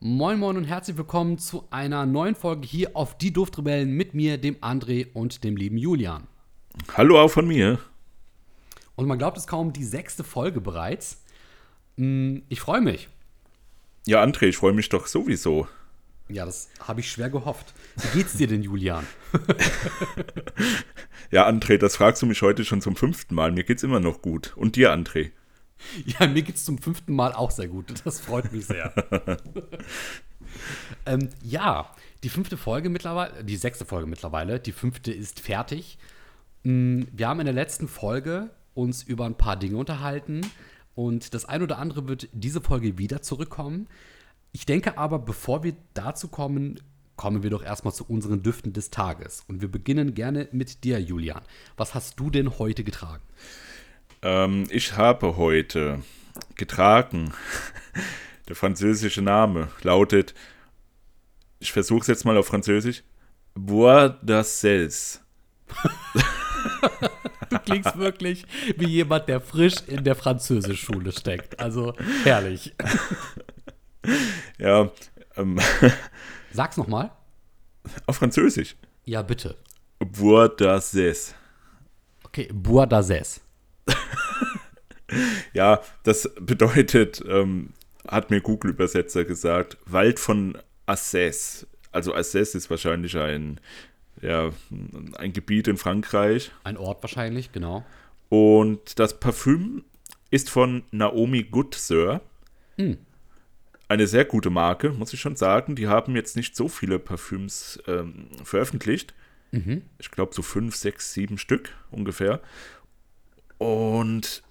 Moin Moin und herzlich willkommen zu einer neuen Folge hier auf Die Duftrebellen mit mir, dem André und dem lieben Julian. Hallo auch von mir. Und man glaubt es kaum, die sechste Folge bereits. Hm, Ich freue mich. Ja, André, ich freue mich doch sowieso. Ja, das habe ich schwer gehofft. Wie geht's dir denn, Julian? Ja, André, das fragst du mich heute schon zum fünften Mal. Mir geht's immer noch gut. Und dir, André? Ja, mir geht's zum fünften Mal auch sehr gut. Das freut mich sehr. ähm, ja, die fünfte Folge mittlerweile, die sechste Folge mittlerweile, die fünfte ist fertig. Mm, Wir haben in der letzten Folge uns über ein paar Dinge unterhalten und das ein oder andere wird diese Folge wieder zurückkommen. Ich denke aber, bevor wir dazu kommen, kommen wir doch erstmal zu unseren Düften des Tages. Und wir beginnen gerne mit dir, Julian. Was hast du denn heute getragen? Ähm, ich habe heute getragen. Der französische Name lautet, ich versuche es jetzt mal auf Französisch, Bois d'Assels. Du klingst wirklich wie jemand, der frisch in der Französischschule steckt. Also herrlich. Ja, ähm, Sag's nochmal. auf Französisch. Ja, bitte. Bois d'Assels. Okay, Bois d'Azès. Ja, das bedeutet, ähm, hat mir Google-Übersetzer gesagt, Wald von Assès. Also Assès ist wahrscheinlich ein, ja, ein Gebiet in Frankreich. Ein Ort wahrscheinlich, genau. Und das Parfüm ist von Naomi Good Sir. Hm. Eine sehr gute Marke, muss ich schon sagen. Die haben jetzt nicht so viele Parfüms ähm, veröffentlicht. Mhm. Ich glaube so fünf, sechs, sieben Stück ungefähr. Und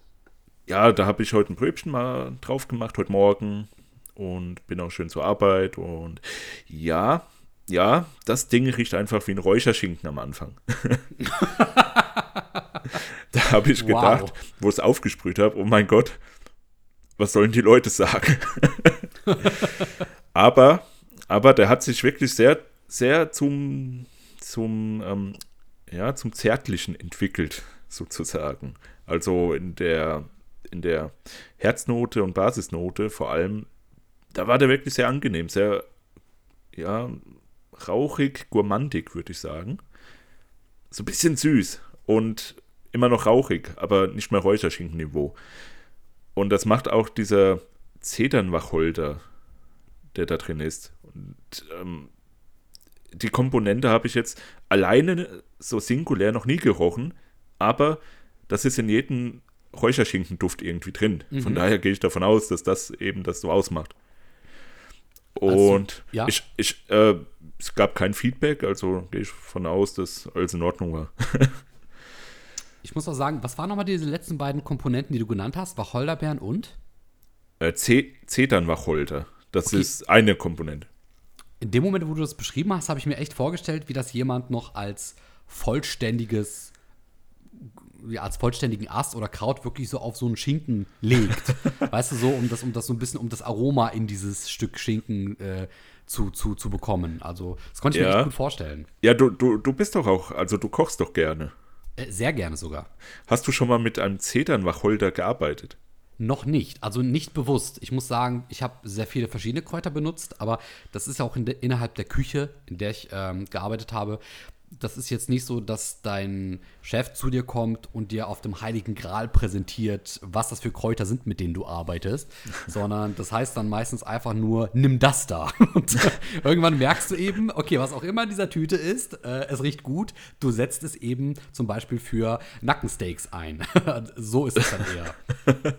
ja, da habe ich heute ein Brötchen mal drauf gemacht, heute Morgen. Und bin auch schön zur Arbeit. Und ja, ja, das Ding riecht einfach wie ein Räucherschinken am Anfang. da habe ich Wow. gedacht, wo ich es aufgesprüht habe, oh mein Gott, was sollen die Leute sagen? aber, aber der hat sich wirklich sehr, sehr zum, zum, ähm, ja, zum Zärtlichen entwickelt, sozusagen. Also in der, in der Herznote und Basisnote vor allem, da war der wirklich sehr angenehm, sehr, ja, rauchig, gourmandig, würde ich sagen. So ein bisschen süß und immer noch rauchig, aber nicht mehr Räucherschinken-Niveau. Und das macht auch dieser Zedernwacholder, der da drin ist. Und ähm, die Komponente habe ich jetzt alleine so singulär noch nie gerochen, aber das ist in jedem Räucherschinkenduft irgendwie drin. Von daher gehe ich davon aus, dass das eben das so ausmacht. Also, Und ja. ich, ich, äh, es gab kein Feedback, also gehe ich von aus, dass alles in Ordnung war. Ich muss auch sagen, was waren nochmal diese letzten beiden Komponenten, die du genannt hast? Wacholderbeeren und? Äh, Z- Zedernwacholder, das Okay. ist eine Komponente. In dem Moment, wo du das beschrieben hast, habe ich mir echt vorgestellt, wie das jemand noch als vollständiges, ja, als vollständigen Ast oder Kraut wirklich so auf so einen Schinken legt. weißt du, so, um das, um das so ein bisschen, um das Aroma in dieses Stück Schinken äh, zu, zu, zu bekommen. Also, das konnte ich mir Ja. echt gut vorstellen. Ja, du, du, du bist doch auch, also du kochst doch gerne. Äh, sehr gerne sogar. Hast du schon mal mit einem Zedernwacholder gearbeitet? Noch nicht, also nicht bewusst. Ich muss sagen, ich habe sehr viele verschiedene Kräuter benutzt, aber das ist ja auch in der, innerhalb der Küche, in der ich ähm, gearbeitet habe. Das ist jetzt nicht so, dass dein Chef zu dir kommt und dir auf dem Heiligen Gral präsentiert, was das für Kräuter sind, mit denen du arbeitest, sondern das heißt dann meistens einfach nur, nimm das da. Und irgendwann merkst du eben, okay, was auch immer in dieser Tüte ist, äh, es riecht gut, du setzt es eben zum Beispiel für Nackensteaks ein. so ist es dann eher.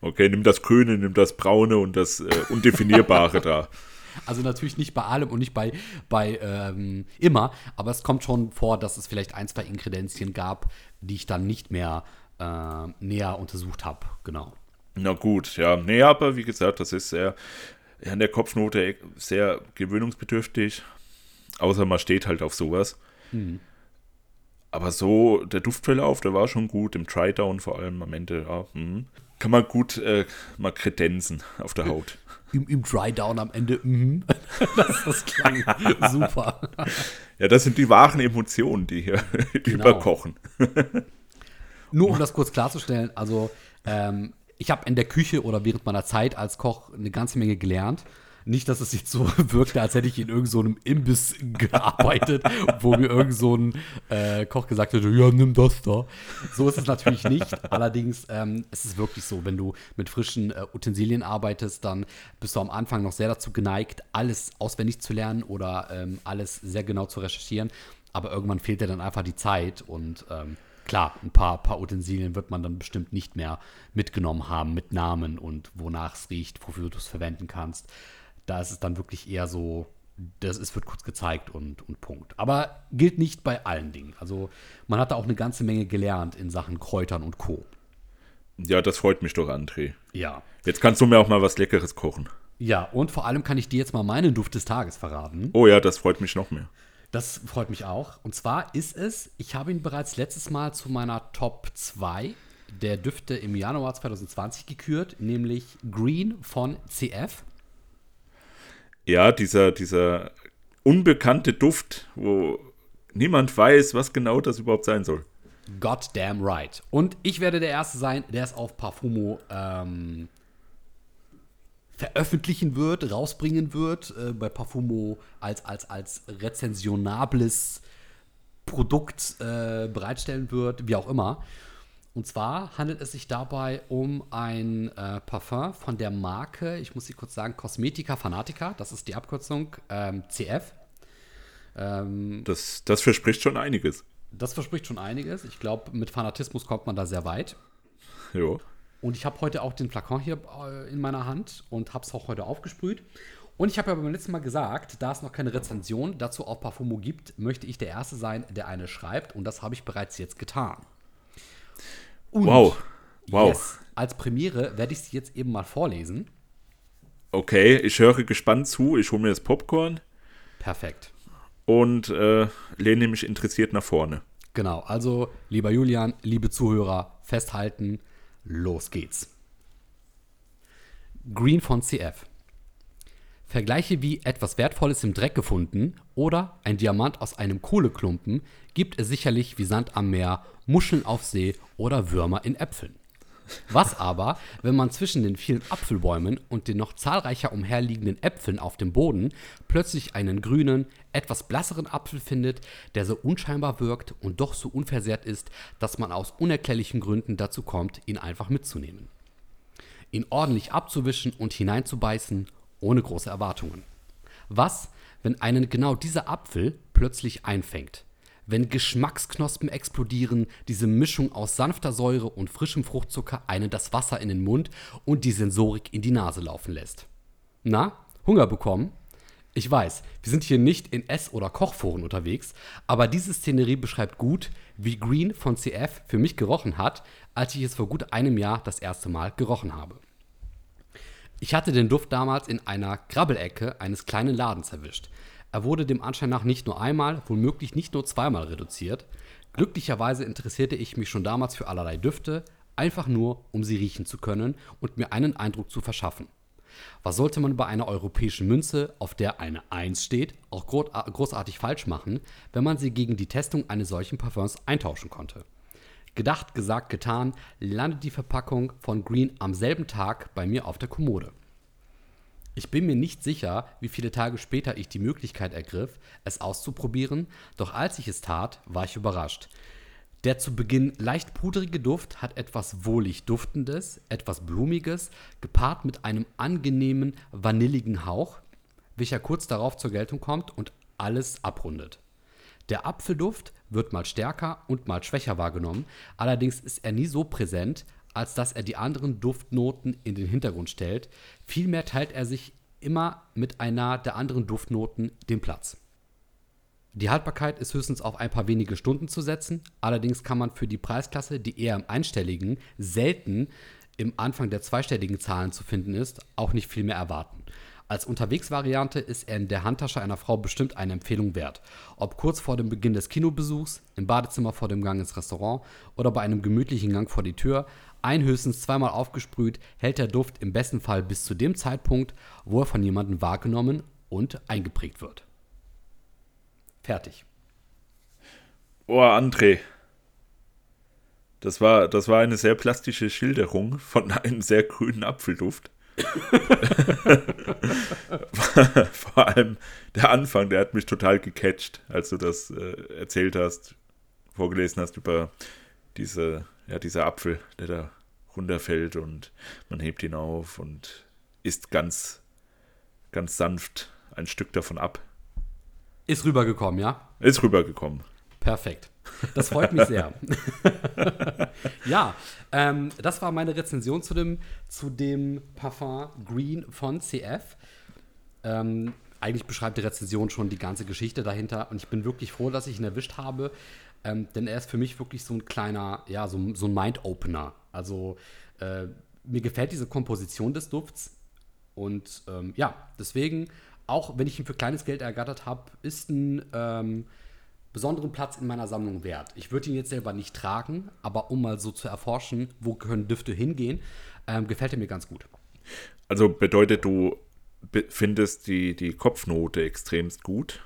Okay, nimm das Grüne, nimm das Braune und das äh, Undefinierbare da. Also natürlich nicht bei allem und nicht bei, bei ähm, immer, aber es kommt schon vor, dass es vielleicht ein, zwei Ingredienzien gab, die ich dann nicht mehr äh, näher untersucht habe. Genau. Na gut, ja. Nee, aber wie gesagt, das ist sehr, ja, in der Kopfnote sehr gewöhnungsbedürftig. Außer man steht halt auf sowas. Aber so, der Duftverlauf, der war schon gut. Im Try-Down vor allem am Ende, ja. mhm. Kann man gut äh, mal kredenzen auf der Haut. Im, im Dry-Down am Ende, mhm. das, das klang super. Ja, das sind die wahren Emotionen, die hier Genau. überkochen. Nur um das kurz klarzustellen, also ähm, ich habe in der Küche oder während meiner Zeit als Koch eine ganze Menge gelernt. Nicht, dass es jetzt so wirkte, als hätte ich in irgendeinem so Imbiss gearbeitet, wo mir irgend so äh, Koch gesagt hätte, ja, nimm das da. So ist es natürlich nicht. Allerdings ähm, es ist es wirklich so, wenn du mit frischen äh, Utensilien arbeitest, dann bist du am Anfang noch sehr dazu geneigt, alles auswendig zu lernen oder ähm, alles sehr genau zu recherchieren. Aber irgendwann fehlt dir dann einfach die Zeit und ähm, klar, ein paar, paar Utensilien wird man dann bestimmt nicht mehr mitgenommen haben mit Namen und wonach es riecht, wofür du es verwenden kannst. Da ist es dann wirklich eher so, das ist, wird kurz gezeigt und, und Punkt. Aber gilt nicht bei allen Dingen. Also man hat da auch eine ganze Menge gelernt in Sachen Kräutern und Co. Ja, das freut mich doch, André. Ja. Jetzt kannst du mir auch mal was Leckeres kochen. Ja, und vor allem kann ich dir jetzt mal meinen Duft des Tages verraten. Oh ja, das freut mich noch mehr. Das freut mich auch. Und zwar ist es, ich habe ihn bereits letztes Mal zu meiner Top 2 der Düfte im Januar 2020 gekürt, nämlich Green von CF. Ja, dieser, dieser unbekannte Duft, wo niemand weiß, was genau das überhaupt sein soll. Goddamn right. Und ich werde der Erste sein, der es auf Parfumo ähm, veröffentlichen wird, rausbringen wird, äh, bei Parfumo als, als, als rezensionables Produkt äh, bereitstellen wird, wie auch immer. Und zwar handelt es sich dabei um ein äh, Parfum von der Marke, ich muss sie kurz sagen, Cosmetica Fanatica, das ist die Abkürzung, ähm, CF. Ähm, das, das verspricht schon einiges. Das verspricht schon einiges. Ich glaube, mit Fanatismus kommt man da sehr weit. Jo. Und ich habe heute auch den Flakon hier äh, in meiner Hand und habe es auch heute aufgesprüht. Und ich habe ja beim letzten Mal gesagt, da es noch keine Rezension dazu auf Parfumo gibt, möchte ich der Erste sein, der eine schreibt. Und das habe ich bereits jetzt getan. Und wow. Wow. Yes, als Premiere werde ich sie jetzt eben mal vorlesen. Okay, ich höre gespannt zu. Ich hole mir das Popcorn. Perfekt. Und äh, lehne mich interessiert nach vorne. Genau, also lieber Julian, liebe Zuhörer, festhalten. Los geht's. Green von CF. Vergleiche wie etwas Wertvolles im Dreck gefunden oder ein Diamant aus einem Kohleklumpen gibt es sicherlich wie Sand am Meer, Muscheln auf See oder Würmer in Äpfeln. Was aber, wenn man zwischen den vielen Apfelbäumen und den noch zahlreicher umherliegenden Äpfeln auf dem Boden plötzlich einen grünen, etwas blasseren Apfel findet, der so unscheinbar wirkt und doch so unversehrt ist, dass man aus unerklärlichen Gründen dazu kommt, ihn einfach mitzunehmen. Ihn ordentlich abzuwischen und hineinzubeißen, ohne große Erwartungen. Was, wenn einen genau dieser Apfel plötzlich einfängt? wenn Geschmacksknospen explodieren, diese Mischung aus sanfter Säure und frischem Fruchtzucker einen das Wasser in den Mund und die Sensorik in die Nase laufen lässt. Na, Hunger bekommen? Ich weiß, wir sind hier nicht in Ess- oder Kochforen unterwegs, aber diese Szenerie beschreibt gut, wie Green von CF für mich gerochen hat, als ich es vor gut einem Jahr das erste Mal gerochen habe. Ich hatte den Duft damals in einer Krabbelecke eines kleinen Ladens erwischt. Er wurde dem Anschein nach nicht nur einmal, womöglich nicht nur zweimal reduziert. Glücklicherweise interessierte ich mich schon damals für allerlei Düfte, einfach nur, um sie riechen zu können und mir einen Eindruck zu verschaffen. Was sollte man bei einer europäischen Münze, auf der eine 1 steht, auch großartig falsch machen, wenn man sie gegen die Testung eines solchen Parfums eintauschen konnte? Gedacht, gesagt, getan, landet die Verpackung von Green am selben Tag bei mir auf der Kommode. Ich bin mir nicht sicher, wie viele Tage später ich die Möglichkeit ergriff, es auszuprobieren, doch als ich es tat, war ich überrascht. Der zu Beginn leicht pudrige Duft hat etwas wohlig Duftendes, etwas Blumiges, gepaart mit einem angenehmen, vanilligen Hauch, welcher kurz darauf zur Geltung kommt und alles abrundet. Der Apfelduft wird mal stärker und mal schwächer wahrgenommen, allerdings ist er nie so präsent, als dass er die anderen Duftnoten in den Hintergrund stellt. Vielmehr teilt er sich immer mit einer der anderen Duftnoten den Platz. Die Haltbarkeit ist höchstens auf ein paar wenige Stunden zu setzen. Allerdings kann man für die Preisklasse, die eher im einstelligen, selten im Anfang der zweistelligen Zahlen zu finden ist, auch nicht viel mehr erwarten. Als Unterwegsvariante ist er in der Handtasche einer Frau bestimmt eine Empfehlung wert. Ob kurz vor dem Beginn des Kinobesuchs, im Badezimmer vor dem Gang ins Restaurant oder bei einem gemütlichen Gang vor die Tür, ein höchstens zweimal aufgesprüht, hält der Duft im besten Fall bis zu dem Zeitpunkt, wo er von jemandem wahrgenommen und eingeprägt wird. Fertig. Oh, André. Das war, das war eine sehr plastische Schilderung von einem sehr grünen Apfelduft. Vor allem der Anfang, der hat mich total gecatcht, als du das äh, erzählt hast, vorgelesen hast über diese, ja, dieser Apfel, der da runterfällt und man hebt ihn auf und isst ganz, ganz sanft ein Stück davon ab. Ist rübergekommen, ja? Ist rübergekommen. Perfekt. Das freut mich sehr. ja, ähm, das war meine Rezension zu dem, zu dem Parfum Green von CF. Ähm, eigentlich beschreibt die Rezension schon die ganze Geschichte dahinter und ich bin wirklich froh, dass ich ihn erwischt habe, ähm, denn er ist für mich wirklich so ein kleiner, ja, so, so ein Mind-Opener. Also äh, mir gefällt diese Komposition des Dufts und ähm, ja, deswegen, auch wenn ich ihn für kleines Geld ergattert habe, ist ein ähm, besonderen Platz in meiner Sammlung wert. Ich würde ihn jetzt selber nicht tragen, aber um mal so zu erforschen, wo können Düfte hingehen, ähm, gefällt er mir ganz gut. Also bedeutet, du findest die, die Kopfnote extremst gut,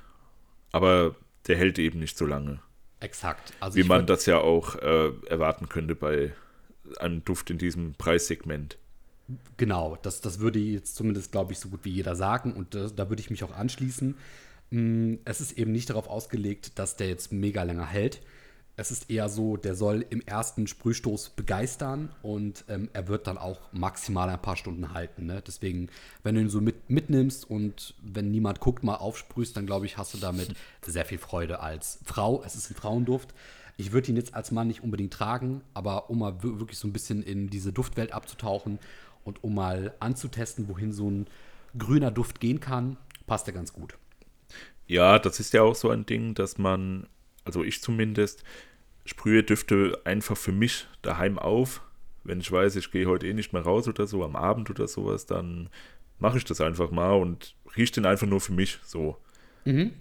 aber der hält eben nicht so lange. Exakt. Also Wie man das ja auch äh, erwarten könnte bei einem Duft in diesem Preissegment. Genau, das, das würde jetzt zumindest, glaube ich, so gut wie jeder sagen und äh, da würde ich mich auch anschließen. Mm, es ist eben nicht darauf ausgelegt, dass der jetzt mega länger hält. Es ist eher so, der soll im ersten Sprühstoß begeistern und ähm, er wird dann auch maximal ein paar Stunden halten. Ne? Deswegen, wenn du ihn so mit, mitnimmst und wenn niemand guckt, mal aufsprühst, dann glaube ich, hast du damit sehr viel Freude als Frau. Es ist ein Frauenduft. Ich würde ihn jetzt als Mann nicht unbedingt tragen, aber um mal wirklich so ein bisschen in diese Duftwelt abzutauchen und um mal anzutesten, wohin so ein grüner Duft gehen kann, passt er ganz gut. Ja, das ist ja auch so ein Ding, dass man, also ich zumindest, sprühe Düfte einfach für mich daheim auf. Wenn ich weiß, ich gehe heute eh nicht mehr raus oder so, am Abend oder sowas, dann mache ich das einfach mal und rieche den einfach nur für mich so. Mhm.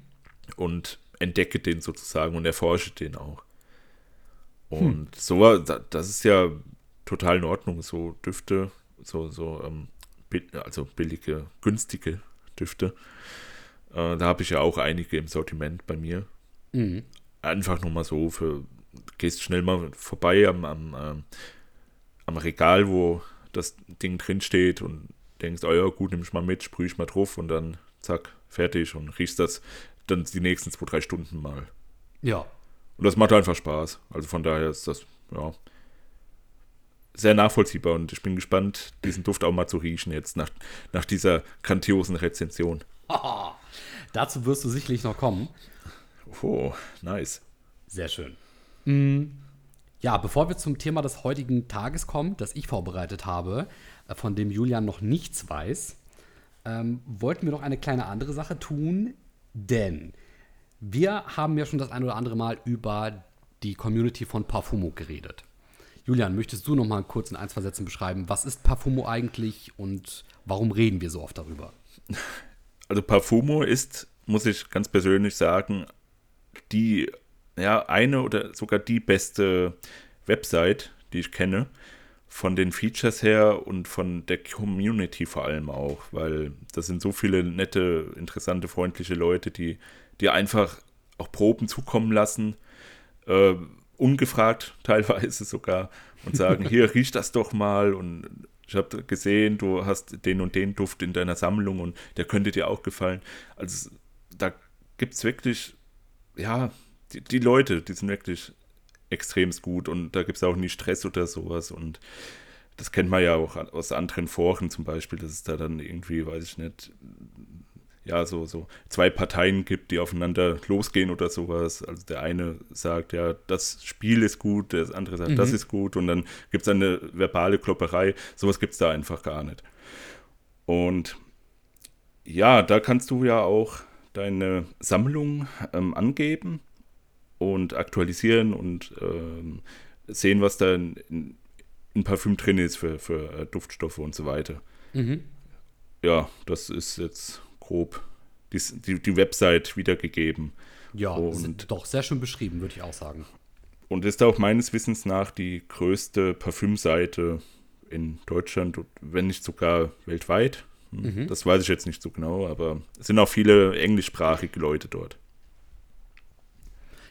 Und entdecke den sozusagen und erforsche den auch. Und hm. so, das ist ja total in Ordnung, so Düfte, so, so, ähm, also billige, günstige Düfte äh, da habe ich ja auch einige im Sortiment bei mir. Mhm. Einfach nur mal so für, gehst schnell mal vorbei am, am, ähm, am Regal, wo das Ding drin steht und denkst, oh ja, gut, nimm ich mal mit, sprühe ich mal drauf und dann zack, fertig und riechst das dann die nächsten zwei, drei Stunden mal. Ja. Und das macht einfach Spaß. Also von daher ist das, ja, sehr nachvollziehbar und ich bin gespannt, diesen Duft auch mal zu riechen jetzt nach, nach dieser grandiosen Rezension. Dazu wirst du sicherlich noch kommen. Oh, nice. Sehr schön. Mhm. Ja, bevor wir zum Thema des heutigen Tages kommen, das ich vorbereitet habe, äh, von dem Julian noch nichts weiß, ähm, wollten wir noch eine kleine andere Sache tun, denn wir haben ja schon das ein oder andere Mal über die Community von Parfumo geredet. Julian, möchtest du noch mal kurz in ein, zwei Sätzen beschreiben, was ist Parfumo eigentlich und warum reden wir so oft darüber? also Parfumo ist, muss ich ganz persönlich sagen, die, ja, eine oder sogar die beste Website, die ich kenne, von den Features her und von der Community vor allem auch, weil das sind so viele nette, interessante, freundliche Leute, die dir einfach auch Proben zukommen lassen, äh, ungefragt teilweise sogar, und sagen, hier riecht das doch mal und ich habe gesehen, du hast den und den Duft in deiner Sammlung und der könnte dir auch gefallen. Also da gibt es wirklich, ja, die, die, Leute, die sind wirklich extrem gut und da gibt es auch nie Stress oder sowas und das kennt man ja auch aus anderen Foren zum Beispiel, dass es da dann irgendwie, weiß ich nicht, ja, so, so zwei Parteien gibt, die aufeinander losgehen oder sowas. Also der eine sagt, ja, das Spiel ist gut, der andere sagt, mhm. das ist gut und dann gibt es eine verbale Klopperei. Sowas gibt es da einfach gar nicht. Und ja, da kannst du ja auch deine Sammlung ähm, angeben und aktualisieren und ähm, sehen, was da in, in, in, Parfüm drin ist für, für äh, Duftstoffe und so weiter. Mhm. Ja, das ist jetzt grob die, die, die Website wiedergegeben. Ja, und, doch sehr schön beschrieben, würde ich auch sagen. Und ist auch meines Wissens nach die größte Parfümseite in Deutschland, wenn nicht sogar weltweit. Hm, mhm. Das weiß ich jetzt nicht so genau, aber es sind auch viele englischsprachige Leute dort.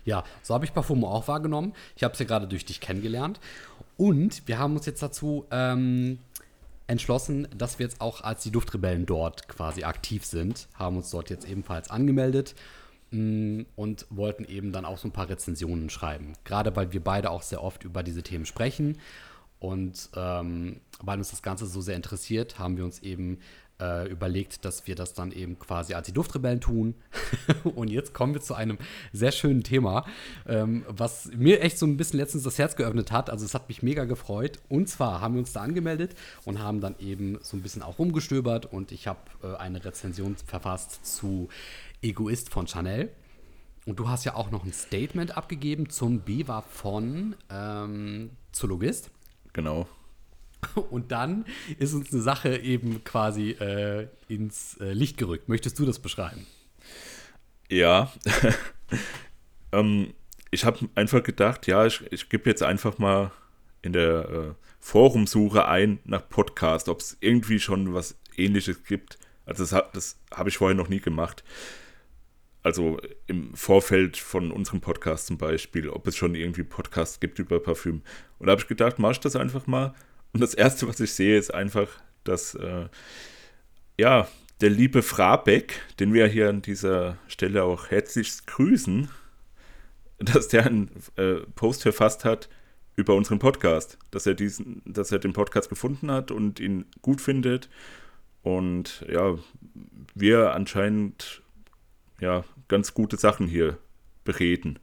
Ja, so habe ich Parfumo auch wahrgenommen. Ich habe es ja gerade durch dich kennengelernt. Und wir haben uns jetzt dazu ähm, entschlossen, dass wir jetzt auch als die Duftrebellen dort quasi aktiv sind, haben uns dort jetzt ebenfalls angemeldet mh, und wollten eben dann auch so ein paar Rezensionen schreiben. Gerade weil wir beide auch sehr oft über diese Themen sprechen und ähm, weil uns das Ganze so sehr interessiert, haben wir uns eben äh, überlegt, dass wir das dann eben quasi als die Duftrebellen tun. und jetzt kommen wir zu einem sehr schönen Thema, ähm, was mir echt so ein bisschen letztens das Herz geöffnet hat. Also es hat mich mega gefreut. Und zwar haben wir uns da angemeldet und haben dann eben so ein bisschen auch rumgestöbert und ich habe äh, eine Rezension verfasst zu Egoist von Chanel. Und du hast ja auch noch ein Statement abgegeben zum Biwa von ähm, Zoologist. Genau. Und dann ist uns eine Sache eben quasi äh, ins äh, Licht gerückt. Möchtest du das beschreiben? Ja. ähm, ich habe einfach gedacht, ja, ich, ich gebe jetzt einfach mal in der äh, Forumsuche ein nach Podcast, ob es irgendwie schon was ähnliches gibt. Also das, das habe ich vorher noch nie gemacht. Also im Vorfeld von unserem Podcast zum Beispiel, ob es schon irgendwie Podcasts gibt über Parfüm. Und da habe ich gedacht, mach ich das einfach mal und das Erste, was ich sehe, ist einfach, dass äh, ja, der liebe Frabeck, den wir hier an dieser Stelle auch herzlichst grüßen, dass der einen äh, Post verfasst hat über unseren Podcast, dass er diesen, dass er den Podcast gefunden hat und ihn gut findet. Und ja, wir anscheinend ja ganz gute Sachen hier bereden.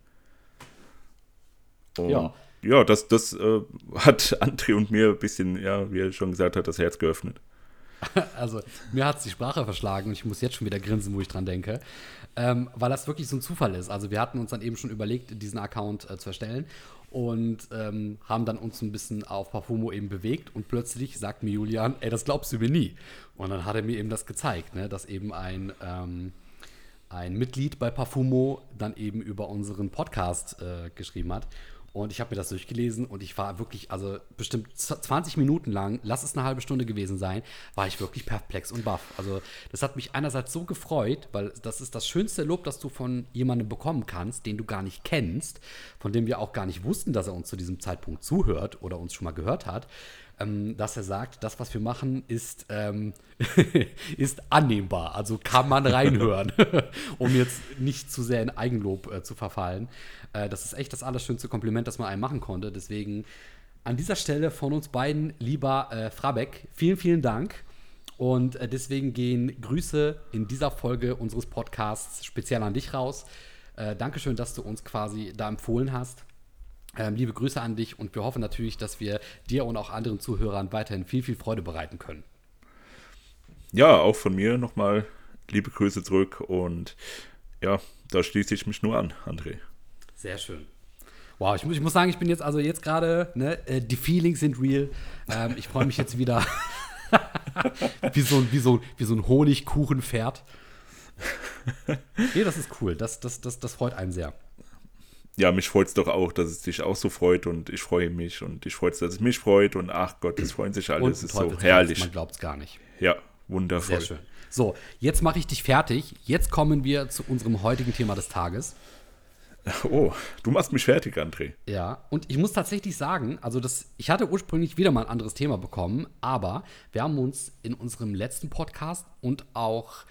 Und ja ja, das, das äh, hat André und mir ein bisschen, ja, wie er schon gesagt hat, das Herz geöffnet. Also, mir hat es die Sprache verschlagen und ich muss jetzt schon wieder grinsen, wo ich dran denke. Ähm, weil das wirklich so ein Zufall ist. Also, wir hatten uns dann eben schon überlegt, diesen Account äh, zu erstellen und ähm, haben dann uns ein bisschen auf Parfumo eben bewegt und plötzlich sagt mir Julian, ey, das glaubst du mir nie. Und dann hat er mir eben das gezeigt, ne, dass eben ein, ähm, ein Mitglied bei Parfumo dann eben über unseren Podcast äh, geschrieben hat. Und ich habe mir das durchgelesen und ich war wirklich, also bestimmt 20 Minuten lang, lass es eine halbe Stunde gewesen sein, war ich wirklich perplex und baff. Also das hat mich einerseits so gefreut, weil das ist das schönste Lob, das du von jemandem bekommen kannst, den du gar nicht kennst, von dem wir auch gar nicht wussten, dass er uns zu diesem Zeitpunkt zuhört oder uns schon mal gehört hat ähm, dass er sagt, das, was wir machen, ist, ähm, ist annehmbar. Also kann man reinhören, um jetzt nicht zu sehr in Eigenlob äh, zu verfallen. Äh, das ist echt das allerschönste Kompliment, das man einem machen konnte. Deswegen an dieser Stelle von uns beiden, lieber äh, Frabeck, vielen, vielen Dank. Und äh, deswegen gehen Grüße in dieser Folge unseres Podcasts speziell an dich raus. Äh, Dankeschön, dass du uns quasi da empfohlen hast. Ähm, liebe Grüße an dich und wir hoffen natürlich, dass wir dir und auch anderen Zuhörern weiterhin viel, viel Freude bereiten können. Ja, auch von mir nochmal liebe Grüße zurück und ja, da schließe ich mich nur an, André. Sehr schön. Wow, ich muss, ich muss sagen, ich bin jetzt also jetzt gerade, ne, äh, die Feelings sind real. Ähm, ich freue mich jetzt wieder wie, so, wie, so, wie so ein Honigkuchenpferd. nee, das ist cool. Das, das, das, das freut einen sehr ja, mich freut es doch auch, dass es dich auch so freut und ich freue mich und ich freue es, dass es mich freut und ach Gott, es freuen sich alle. Es ist so herrlich. Man glaubt es gar nicht. Ja, wundervoll. Sehr schön. So, jetzt mache ich dich fertig. Jetzt kommen wir zu unserem heutigen Thema des Tages. Oh, du machst mich fertig, André. Ja, und ich muss tatsächlich sagen, also das, ich hatte ursprünglich wieder mal ein anderes Thema bekommen, aber wir haben uns in unserem letzten Podcast und auch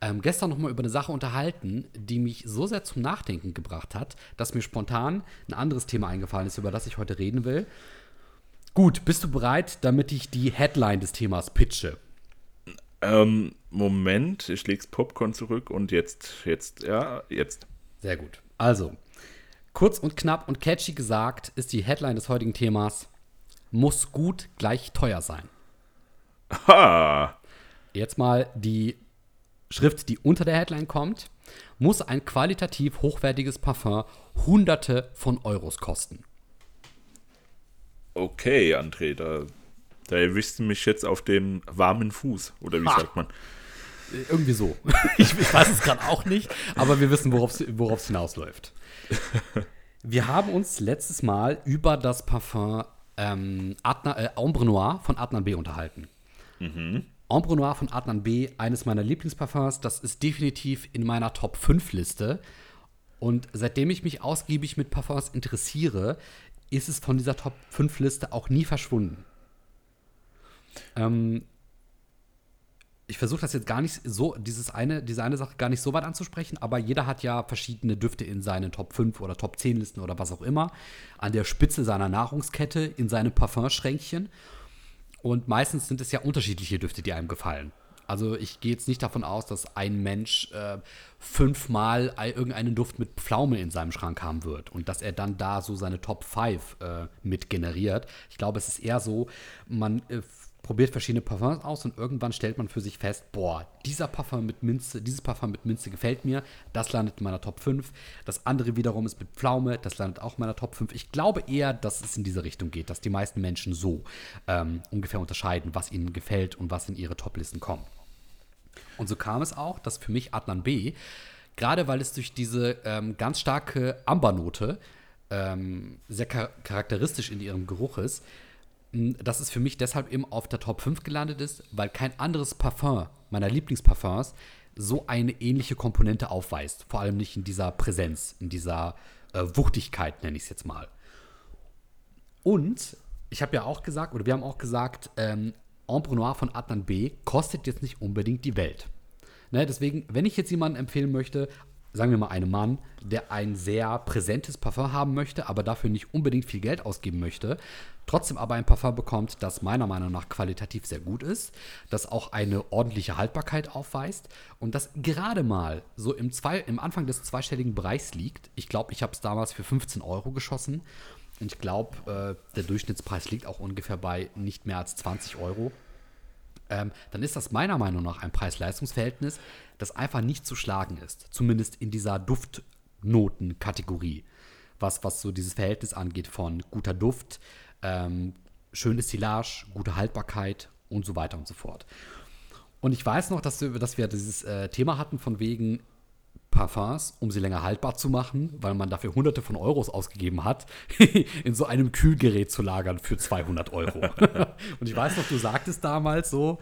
ähm, gestern noch mal über eine Sache unterhalten, die mich so sehr zum Nachdenken gebracht hat, dass mir spontan ein anderes Thema eingefallen ist, über das ich heute reden will. Gut, bist du bereit, damit ich die Headline des Themas pitche? Ähm, Moment, ich leg's Popcorn zurück und jetzt, jetzt, ja, jetzt. Sehr gut. Also, kurz und knapp und catchy gesagt ist die Headline des heutigen Themas: Muss gut gleich teuer sein. Ha! Jetzt mal die Schrift, die unter der Headline kommt, muss ein qualitativ hochwertiges Parfum Hunderte von Euros kosten. Okay, André, da, da erwischst du mich jetzt auf dem warmen Fuß, oder wie ha. sagt man? Irgendwie so. Ich, ich weiß es gerade auch nicht, aber wir wissen, worauf es hinausläuft. Wir haben uns letztes Mal über das Parfum ähm, Adna, äh, Ombre Noir von Adnan B. unterhalten. Mhm. Ombre Noir von Adnan B., eines meiner Lieblingsparfums. Das ist definitiv in meiner Top 5 Liste. Und seitdem ich mich ausgiebig mit Parfums interessiere, ist es von dieser Top 5 Liste auch nie verschwunden. Ähm, ich versuche das jetzt gar nicht so, dieses eine, diese eine Sache gar nicht so weit anzusprechen, aber jeder hat ja verschiedene Düfte in seinen Top 5 oder Top 10 Listen oder was auch immer, an der Spitze seiner Nahrungskette, in seinem Parfumschränkchen. Und meistens sind es ja unterschiedliche Düfte, die einem gefallen. Also ich gehe jetzt nicht davon aus, dass ein Mensch äh, fünfmal irgendeinen Duft mit Pflaume in seinem Schrank haben wird und dass er dann da so seine Top 5 äh, mit generiert. Ich glaube, es ist eher so, man äh, probiert verschiedene Parfums aus und irgendwann stellt man für sich fest, boah, dieser Parfum mit Minze, dieses Parfum mit Minze gefällt mir, das landet in meiner Top 5. Das andere wiederum ist mit Pflaume, das landet auch in meiner Top 5. Ich glaube eher, dass es in diese Richtung geht, dass die meisten Menschen so ähm, ungefähr unterscheiden, was ihnen gefällt und was in ihre Top-Listen kommt. Und so kam es auch, dass für mich Adnan B, gerade weil es durch diese ähm, ganz starke Ambernote ähm, sehr char charakteristisch in ihrem Geruch ist, dass es für mich deshalb eben auf der Top 5 gelandet ist, weil kein anderes Parfum meiner Lieblingsparfums so eine ähnliche Komponente aufweist. Vor allem nicht in dieser Präsenz, in dieser äh, Wuchtigkeit, nenne ich es jetzt mal. Und ich habe ja auch gesagt, oder wir haben auch gesagt, ähm, Ombre Noir von Adnan B kostet jetzt nicht unbedingt die Welt. Ne, deswegen, wenn ich jetzt jemanden empfehlen möchte, sagen wir mal einen Mann, der ein sehr präsentes Parfum haben möchte, aber dafür nicht unbedingt viel Geld ausgeben möchte, trotzdem aber ein Parfum bekommt, das meiner Meinung nach qualitativ sehr gut ist, das auch eine ordentliche Haltbarkeit aufweist und das gerade mal so im, zwei, im Anfang des zweistelligen Bereichs liegt. Ich glaube, ich habe es damals für 15 Euro geschossen und ich glaube, äh, der Durchschnittspreis liegt auch ungefähr bei nicht mehr als 20 Euro. Ähm, dann ist das meiner Meinung nach ein Preis-Leistungs-Verhältnis, das einfach nicht zu schlagen ist. Zumindest in dieser Duftnoten-Kategorie. Was, was so dieses Verhältnis angeht von guter Duft, ähm, schönes Silage, gute Haltbarkeit und so weiter und so fort. Und ich weiß noch, dass wir, dass wir dieses äh, Thema hatten von wegen Parfums, um sie länger haltbar zu machen, weil man dafür hunderte von Euros ausgegeben hat, in so einem Kühlgerät zu lagern für 200 Euro. und ich weiß noch, du sagtest damals so,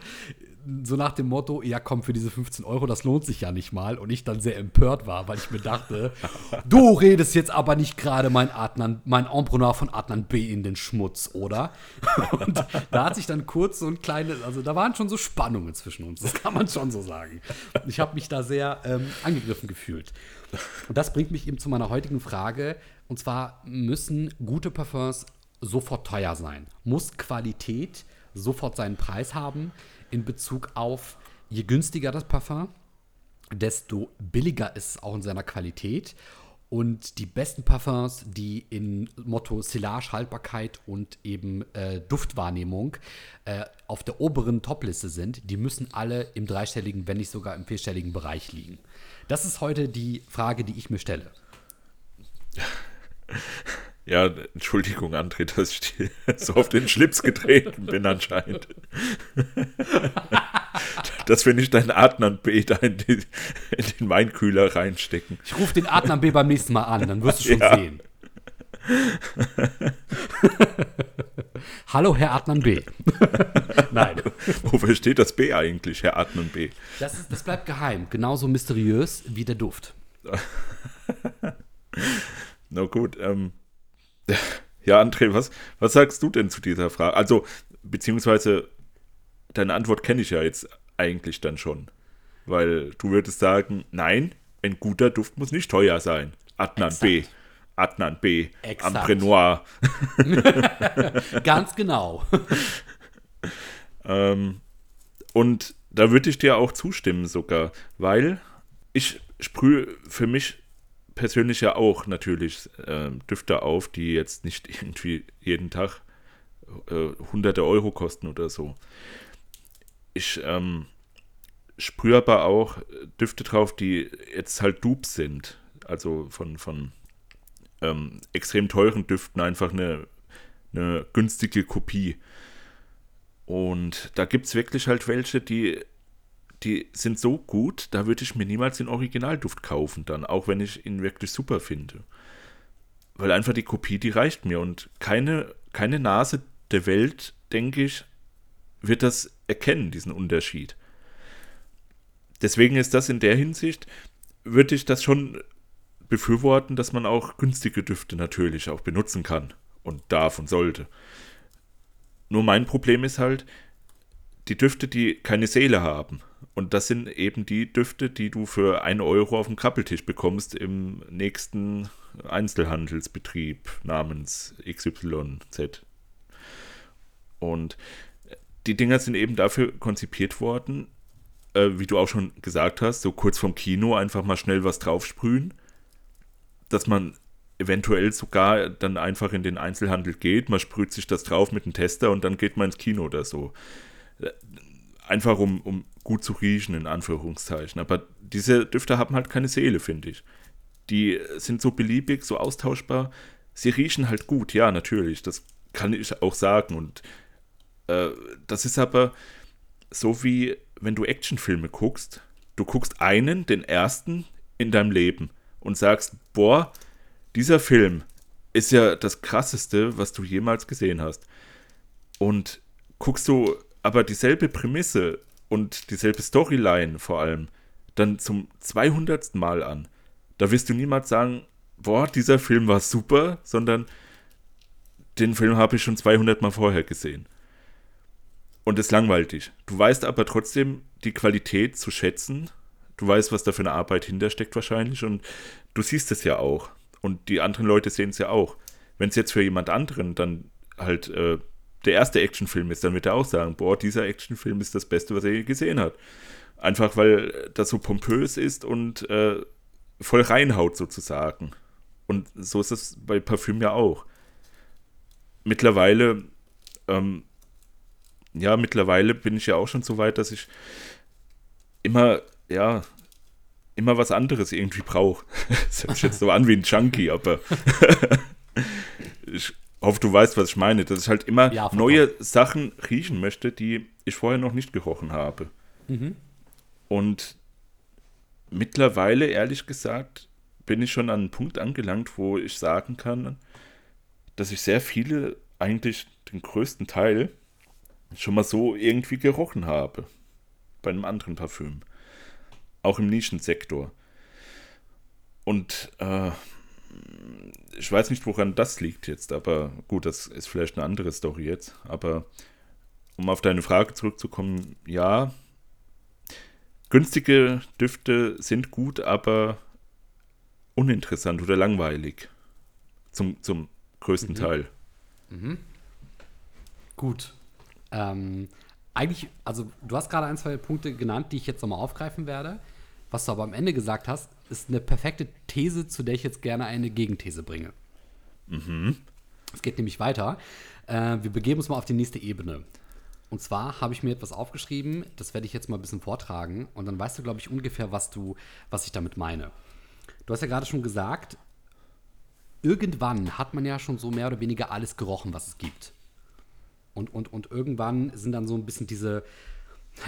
so nach dem Motto, ja komm, für diese 15 Euro, das lohnt sich ja nicht mal. Und ich dann sehr empört war, weil ich mir dachte, du redest jetzt aber nicht gerade mein Adnan, mein Empreneur von Adnan B in den Schmutz, oder? Und da hat sich dann kurz so ein kleines, also da waren schon so Spannungen zwischen uns, das kann man schon so sagen. Ich habe mich da sehr ähm, angegriffen gefühlt. Und das bringt mich eben zu meiner heutigen Frage. Und zwar müssen gute Parfums sofort teuer sein? Muss Qualität sofort seinen Preis haben? In Bezug auf, je günstiger das Parfum, desto billiger ist es auch in seiner Qualität. Und die besten Parfums, die in Motto Silage, Haltbarkeit und eben äh, Duftwahrnehmung äh, auf der oberen Topliste sind, die müssen alle im dreistelligen, wenn nicht sogar im vierstelligen Bereich liegen. Das ist heute die Frage, die ich mir stelle. Ja, Entschuldigung, André, dass ich dir so auf den Schlips getreten bin anscheinend. dass wir nicht deinen Adnan B da in, die, in den Weinkühler reinstecken. Ich rufe den Adnan B beim nächsten Mal an, dann wirst du schon ja. sehen. Hallo, Herr Adnan B. Nein. Wofür steht das B eigentlich, Herr Adnan B? Das, ist, das bleibt geheim, genauso mysteriös wie der Duft. Na gut, ähm, Ja, André, was, was sagst du denn zu dieser Frage? Also, beziehungsweise, deine Antwort kenne ich ja jetzt eigentlich dann schon. Weil du würdest sagen, nein, ein guter Duft muss nicht teuer sein. Adnan Exakt. B. Adnan B. Exakt. Ambre Noir. Ganz genau. ähm, und da würde ich dir auch zustimmen sogar, weil ich sprühe für mich persönlich ja auch natürlich äh, Düfte auf, die jetzt nicht irgendwie jeden Tag äh, hunderte Euro kosten oder so. Ich ähm, sprühe aber auch Düfte drauf, die jetzt halt Dupes sind. Also von, von ähm, extrem teuren Düften einfach eine, eine günstige Kopie. Und da gibt es wirklich halt welche, die die sind so gut, da würde ich mir niemals den Originalduft kaufen dann, auch wenn ich ihn wirklich super finde. Weil einfach die Kopie, die reicht mir und keine, keine Nase der Welt, denke ich, wird das erkennen, diesen Unterschied. Deswegen ist das in der Hinsicht, würde ich das schon befürworten, dass man auch günstige Düfte natürlich auch benutzen kann und darf und sollte. Nur mein Problem ist halt, die Düfte, die keine Seele haben. Und das sind eben die Düfte, die du für 1 Euro auf dem Krabbeltisch bekommst im nächsten Einzelhandelsbetrieb namens XYZ. Und die Dinger sind eben dafür konzipiert worden, äh, wie du auch schon gesagt hast, so kurz vom Kino einfach mal schnell was draufsprühen, dass man eventuell sogar dann einfach in den Einzelhandel geht, man sprüht sich das drauf mit einem Tester und dann geht man ins Kino oder so. Einfach um, um gut zu riechen, in Anführungszeichen. Aber diese Düfte haben halt keine Seele, finde ich. Die sind so beliebig, so austauschbar. Sie riechen halt gut, ja, natürlich. Das kann ich auch sagen. Und äh, das ist aber so wie wenn du Actionfilme guckst. Du guckst einen, den ersten in deinem Leben und sagst, boah, dieser Film ist ja das krasseste, was du jemals gesehen hast. Und guckst du aber dieselbe Prämisse und dieselbe Storyline vor allem dann zum 200. Mal an, da wirst du niemals sagen, boah, dieser Film war super, sondern den Film habe ich schon 200 Mal vorher gesehen. Und es langweilt dich. Du weißt aber trotzdem die Qualität zu schätzen. Du weißt, was da für eine Arbeit hintersteckt wahrscheinlich und du siehst es ja auch. Und die anderen Leute sehen es ja auch. Wenn es jetzt für jemand anderen dann halt äh, der erste Actionfilm ist, dann wird er auch sagen, boah, dieser Actionfilm ist das Beste, was er je gesehen hat. Einfach weil das so pompös ist und äh, voll reinhaut sozusagen. Und so ist es bei Parfüm ja auch. Mittlerweile ähm, ja, mittlerweile bin ich ja auch schon so weit, dass ich immer, ja, immer was anderes irgendwie brauche. Das hört sich jetzt so an wie ein Junkie, aber ich hoffe, du weißt, was ich meine. Dass ich halt immer ja, neue Sachen riechen möchte, die ich vorher noch nicht gerochen habe. Mhm. Und mittlerweile, ehrlich gesagt, bin ich schon an einen Punkt angelangt, wo ich sagen kann, dass ich sehr viele, eigentlich den größten Teil, schon mal so irgendwie gerochen habe. Bei einem anderen Parfüm. Auch im Nischensektor. Und äh, ich weiß nicht, woran das liegt jetzt, aber gut, das ist vielleicht eine andere Story jetzt. Aber um auf deine Frage zurückzukommen, ja, günstige Düfte sind gut, aber uninteressant oder langweilig. Zum, zum größten mhm. Teil. Mhm. Gut. Ähm, eigentlich, also du hast gerade ein, zwei Punkte genannt, die ich jetzt nochmal aufgreifen werde. Was du aber am Ende gesagt hast, ist eine perfekte These, zu der ich jetzt gerne eine Gegenthese bringe. Mhm. Es geht nämlich weiter. Äh, wir begeben uns mal auf die nächste Ebene. Und zwar habe ich mir etwas aufgeschrieben, das werde ich jetzt mal ein bisschen vortragen und dann weißt du, glaube ich, ungefähr, was du, was ich damit meine. Du hast ja gerade schon gesagt, irgendwann hat man ja schon so mehr oder weniger alles gerochen, was es gibt. Und, und, und irgendwann sind dann so ein bisschen diese,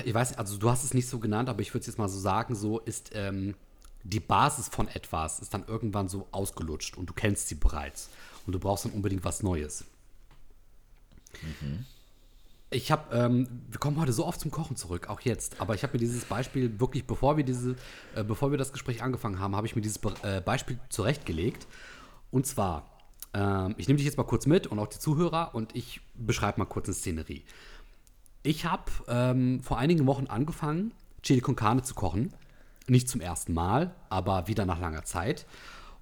ich weiß, also du hast es nicht so genannt, aber ich würde es jetzt mal so sagen, so ist ähm, die Basis von etwas ist dann irgendwann so ausgelutscht und du kennst sie bereits und du brauchst dann unbedingt was Neues. Mhm. Ich habe, ähm, wir kommen heute so oft zum Kochen zurück, auch jetzt. Aber ich habe mir dieses Beispiel wirklich, bevor wir diese, äh, bevor wir das Gespräch angefangen haben, habe ich mir dieses Be äh, Beispiel zurechtgelegt. Und zwar ähm, ich nehme dich jetzt mal kurz mit und auch die Zuhörer und ich beschreibe mal kurz eine Szenerie. Ich habe ähm, vor einigen Wochen angefangen, Chili con Carne zu kochen. Nicht zum ersten Mal, aber wieder nach langer Zeit.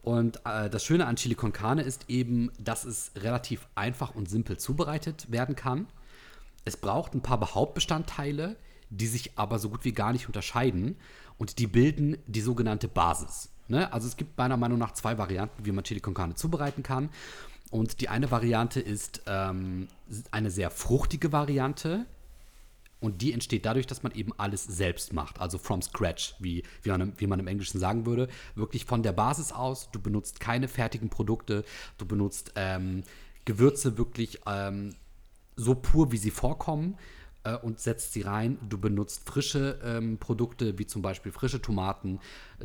Und äh, das Schöne an Chili con Carne ist eben, dass es relativ einfach und simpel zubereitet werden kann. Es braucht ein paar Hauptbestandteile, die sich aber so gut wie gar nicht unterscheiden und die bilden die sogenannte Basis. Ne? Also es gibt meiner Meinung nach zwei Varianten, wie man Chili con Carne zubereiten kann. Und die eine Variante ist ähm, eine sehr fruchtige Variante. Und die entsteht dadurch, dass man eben alles selbst macht. Also from scratch, wie, wie, man, wie man im Englischen sagen würde. Wirklich von der Basis aus. Du benutzt keine fertigen Produkte. Du benutzt ähm, Gewürze wirklich ähm, so pur, wie sie vorkommen äh, und setzt sie rein. Du benutzt frische ähm, Produkte, wie zum Beispiel frische Tomaten.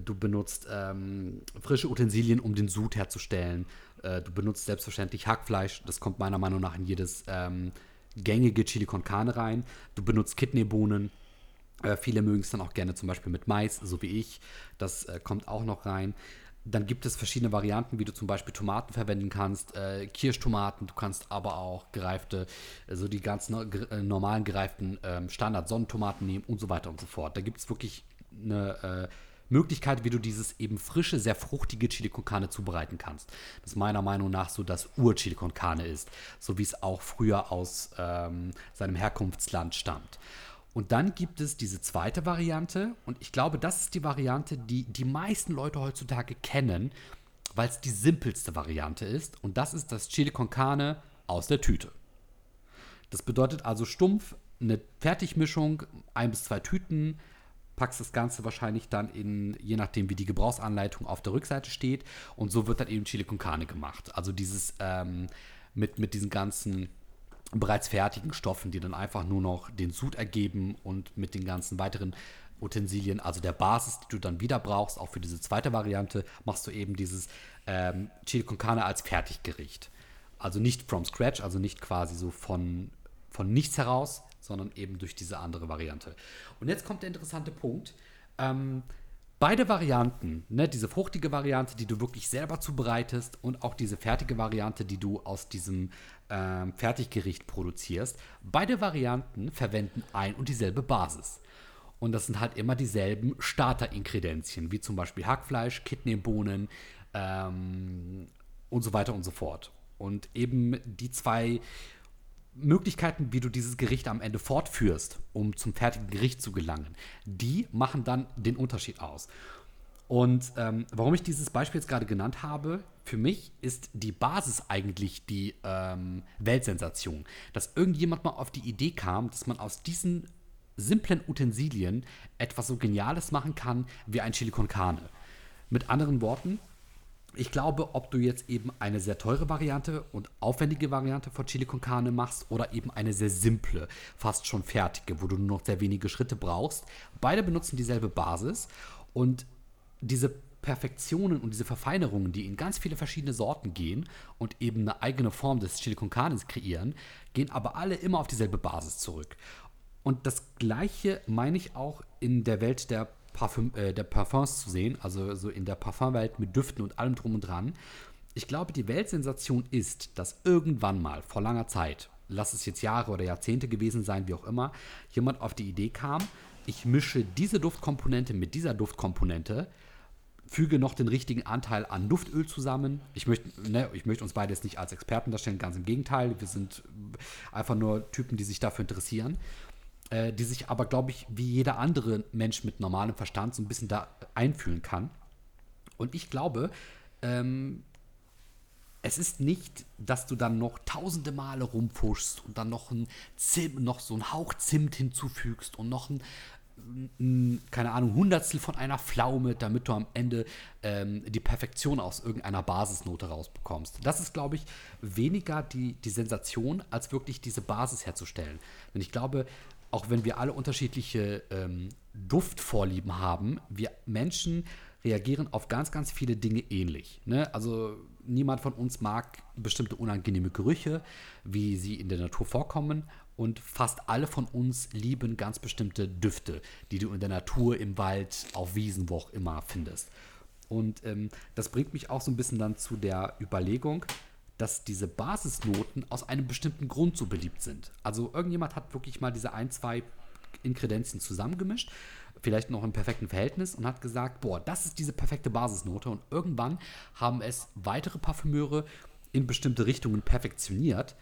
Du benutzt ähm, frische Utensilien, um den Sud herzustellen. Äh, du benutzt selbstverständlich Hackfleisch. Das kommt meiner Meinung nach in jedes ähm, gängige Chili con Carne rein. Du benutzt Kidneybohnen. Äh, viele mögen es dann auch gerne zum Beispiel mit Mais, so wie ich. Das äh, kommt auch noch rein. dann gibt es verschiedene Varianten, wie du zum Beispiel Tomaten verwenden kannst, äh, Kirschtomaten, du kannst aber auch gereifte, also die ganz no äh, normalen gereiften ähm, Standard-Sonnentomaten nehmen und so weiter und so fort. Da gibt es wirklich eine äh, Möglichkeit, wie du dieses eben frische, sehr fruchtige Chili con Carne zubereiten kannst. Das meiner Meinung nach so das Ur-Chili con Carne ist, so wie es auch früher aus ähm, seinem Herkunftsland stammt. Und dann gibt es diese zweite Variante und ich glaube, das ist die Variante, die die meisten Leute heutzutage kennen, weil es die simpelste Variante ist und das ist das Chili con Carne aus der Tüte. Das bedeutet also stumpf eine Fertigmischung, ein bis zwei Tüten, packst das Ganze wahrscheinlich dann in, je nachdem wie die Gebrauchsanleitung auf der Rückseite steht. Und so wird dann eben Chili con Carne gemacht. Also dieses ähm, mit, mit diesen ganzen bereits fertigen Stoffen, die dann einfach nur noch den Sud ergeben und mit den ganzen weiteren Utensilien, also der Basis, die du dann wieder brauchst, auch für diese zweite Variante, machst du eben dieses ähm, Chili con Carne als Fertiggericht. Also nicht from scratch, also nicht quasi so von, von nichts heraus, sondern eben durch diese andere Variante. Und jetzt kommt der interessante Punkt. Ähm, beide Varianten, ne, diese fruchtige Variante, die du wirklich selber zubereitest und auch diese fertige Variante, die du aus diesem ähm, Fertiggericht produzierst, beide Varianten verwenden ein und dieselbe Basis. Und das sind halt immer dieselben Starteringredienzien, wie zum Beispiel Hackfleisch, Kidneybohnen ähm, und so weiter und so fort. Und eben die zwei Möglichkeiten, wie du dieses Gericht am Ende fortführst, um zum fertigen Gericht zu gelangen, die machen dann den Unterschied aus. Und ähm, warum ich dieses Beispiel jetzt gerade genannt habe, für mich ist die Basis eigentlich die ähm, Weltsensation. Dass irgendjemand mal auf die Idee kam, dass man aus diesen simplen Utensilien etwas so Geniales machen kann wie ein Chili con Carne. Mit anderen Worten, ich glaube, ob du jetzt eben eine sehr teure Variante und aufwendige Variante von Chili con Carne machst oder eben eine sehr simple, fast schon fertige, wo du nur noch sehr wenige Schritte brauchst, beide benutzen dieselbe Basis und diese Perfektionen und diese Verfeinerungen, die in ganz viele verschiedene Sorten gehen und eben eine eigene Form des Chili con Carne kreieren, gehen aber alle immer auf dieselbe Basis zurück. Und das Gleiche meine ich auch in der Welt der Parfüm, äh, der Parfums zu sehen, also so in der Parfumwelt mit Düften und allem drum und dran. Ich glaube, die Weltsensation ist, dass irgendwann mal vor langer Zeit, lass es jetzt Jahre oder Jahrzehnte gewesen sein, wie auch immer, jemand auf die Idee kam, ich mische diese Duftkomponente mit dieser Duftkomponente, füge noch den richtigen Anteil an Duftöl zusammen. Ich möchte, ne, ich möchte uns beide jetzt nicht als Experten darstellen, ganz im Gegenteil. Wir sind einfach nur Typen, die sich dafür interessieren äh, die sich aber, glaube ich, wie jeder andere Mensch mit normalem Verstand so ein bisschen da einfühlen kann. Und ich glaube, ähm, es ist nicht, dass du dann noch tausende Male rumfuschst und dann noch, ein Zim, noch so einen Hauch Zimt hinzufügst und noch ein, ein, keine Ahnung, Hundertstel von einer Pflaume, damit du am Ende ähm, die Perfektion aus irgendeiner Basisnote rausbekommst. Das ist, glaube ich, weniger die, die Sensation, als wirklich diese Basis herzustellen. Denn ich glaube, auch wenn wir alle unterschiedliche ähm, Duftvorlieben haben, wir Menschen reagieren auf ganz, ganz viele Dinge ähnlich. Ne? Also niemand von uns mag bestimmte unangenehme Gerüche, wie sie in der Natur vorkommen. Und fast alle von uns lieben ganz bestimmte Düfte, die du in der Natur, im Wald, auf Wiesen, wo auch immer findest. Und ähm, das bringt mich auch so ein bisschen dann zu der Überlegung, dass diese Basisnoten aus einem bestimmten Grund so beliebt sind. Also irgendjemand hat wirklich mal diese ein, zwei Inkredenzien zusammengemischt, vielleicht noch im perfekten Verhältnis und hat gesagt, boah, das ist diese perfekte Basisnote. Und irgendwann haben es weitere Parfümeure in bestimmte Richtungen perfektioniert.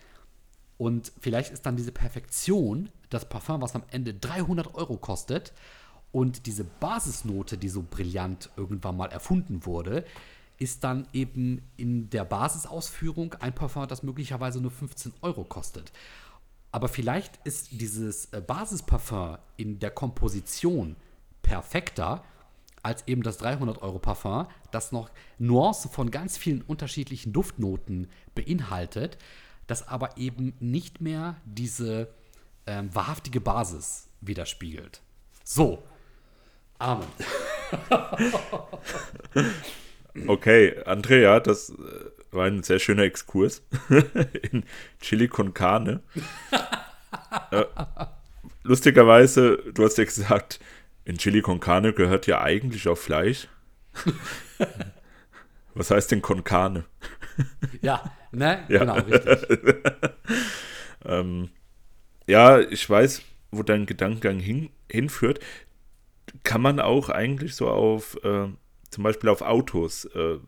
Und vielleicht ist dann diese Perfektion das Parfum, was am Ende 300 Euro kostet. Und diese Basisnote, die so brillant irgendwann mal erfunden wurde, ist dann eben in der Basisausführung ein Parfum, das möglicherweise nur 15 Euro kostet. Aber vielleicht ist dieses äh, Basisparfum in der Komposition perfekter als eben das 300 Euro Parfum, das noch Nuancen von ganz vielen unterschiedlichen Duftnoten beinhaltet, das aber eben nicht mehr diese ähm, wahrhaftige Basis widerspiegelt. So. Amen. Okay, Andrea, das äh, war ein sehr schöner Exkurs in Chili con Carne. äh, lustigerweise, du hast ja gesagt, in Chili con Carne gehört ja eigentlich auch Fleisch. Was heißt denn Konkane? Ja, ne? Ja. Genau, richtig. ähm, ja, ich weiß, wo dein Gedankengang hin, hinführt. Kann man auch eigentlich so auf, äh, zum Beispiel auf Autos, äh,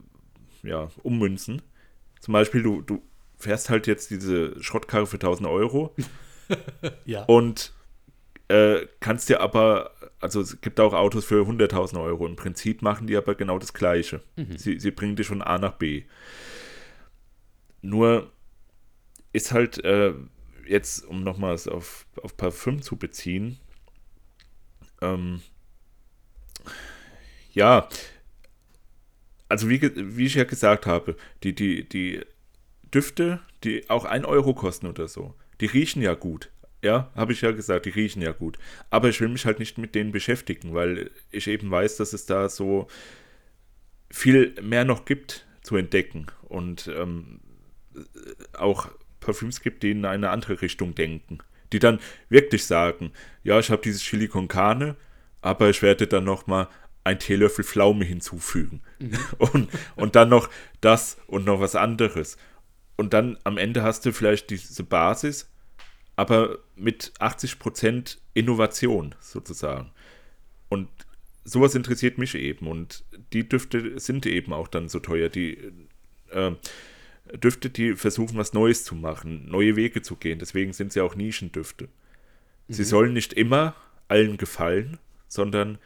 ja, ummünzen. Zum Beispiel, du, du fährst halt jetzt diese Schrottkarre für 1000 Euro. ja. Und äh, kannst dir aber, also es gibt auch Autos für 100.000 Euro. Im Prinzip machen die aber genau das Gleiche. Mhm. Sie, sie bringen dich von A nach B. Nur ist halt äh, jetzt, um nochmals auf, auf Parfüm zu beziehen, ähm, ja, also wie, wie ich ja gesagt habe, die, die, die Düfte, die auch ein Euro kosten oder so, die riechen ja gut. Ja, habe ich ja gesagt, die riechen ja gut. Aber ich will mich halt nicht mit denen beschäftigen, weil ich eben weiß, dass es da so viel mehr noch gibt zu entdecken. Und ähm, auch Parfüms gibt, die in eine andere Richtung denken. Die dann wirklich sagen, ja, ich habe dieses Chili con Carne, aber ich werde dann nochmal ein Teelöffel Pflaume hinzufügen. Mhm. Und, und dann noch das und noch was anderes. Und dann am Ende hast du vielleicht diese Basis, aber mit 80% Innovation sozusagen. Und sowas interessiert mich eben. Und die Düfte sind eben auch dann so teuer. Die äh, Düfte, die versuchen, was Neues zu machen, neue Wege zu gehen. Deswegen sind sie auch Nischendüfte. Mhm. Sie sollen nicht immer allen gefallen, sondern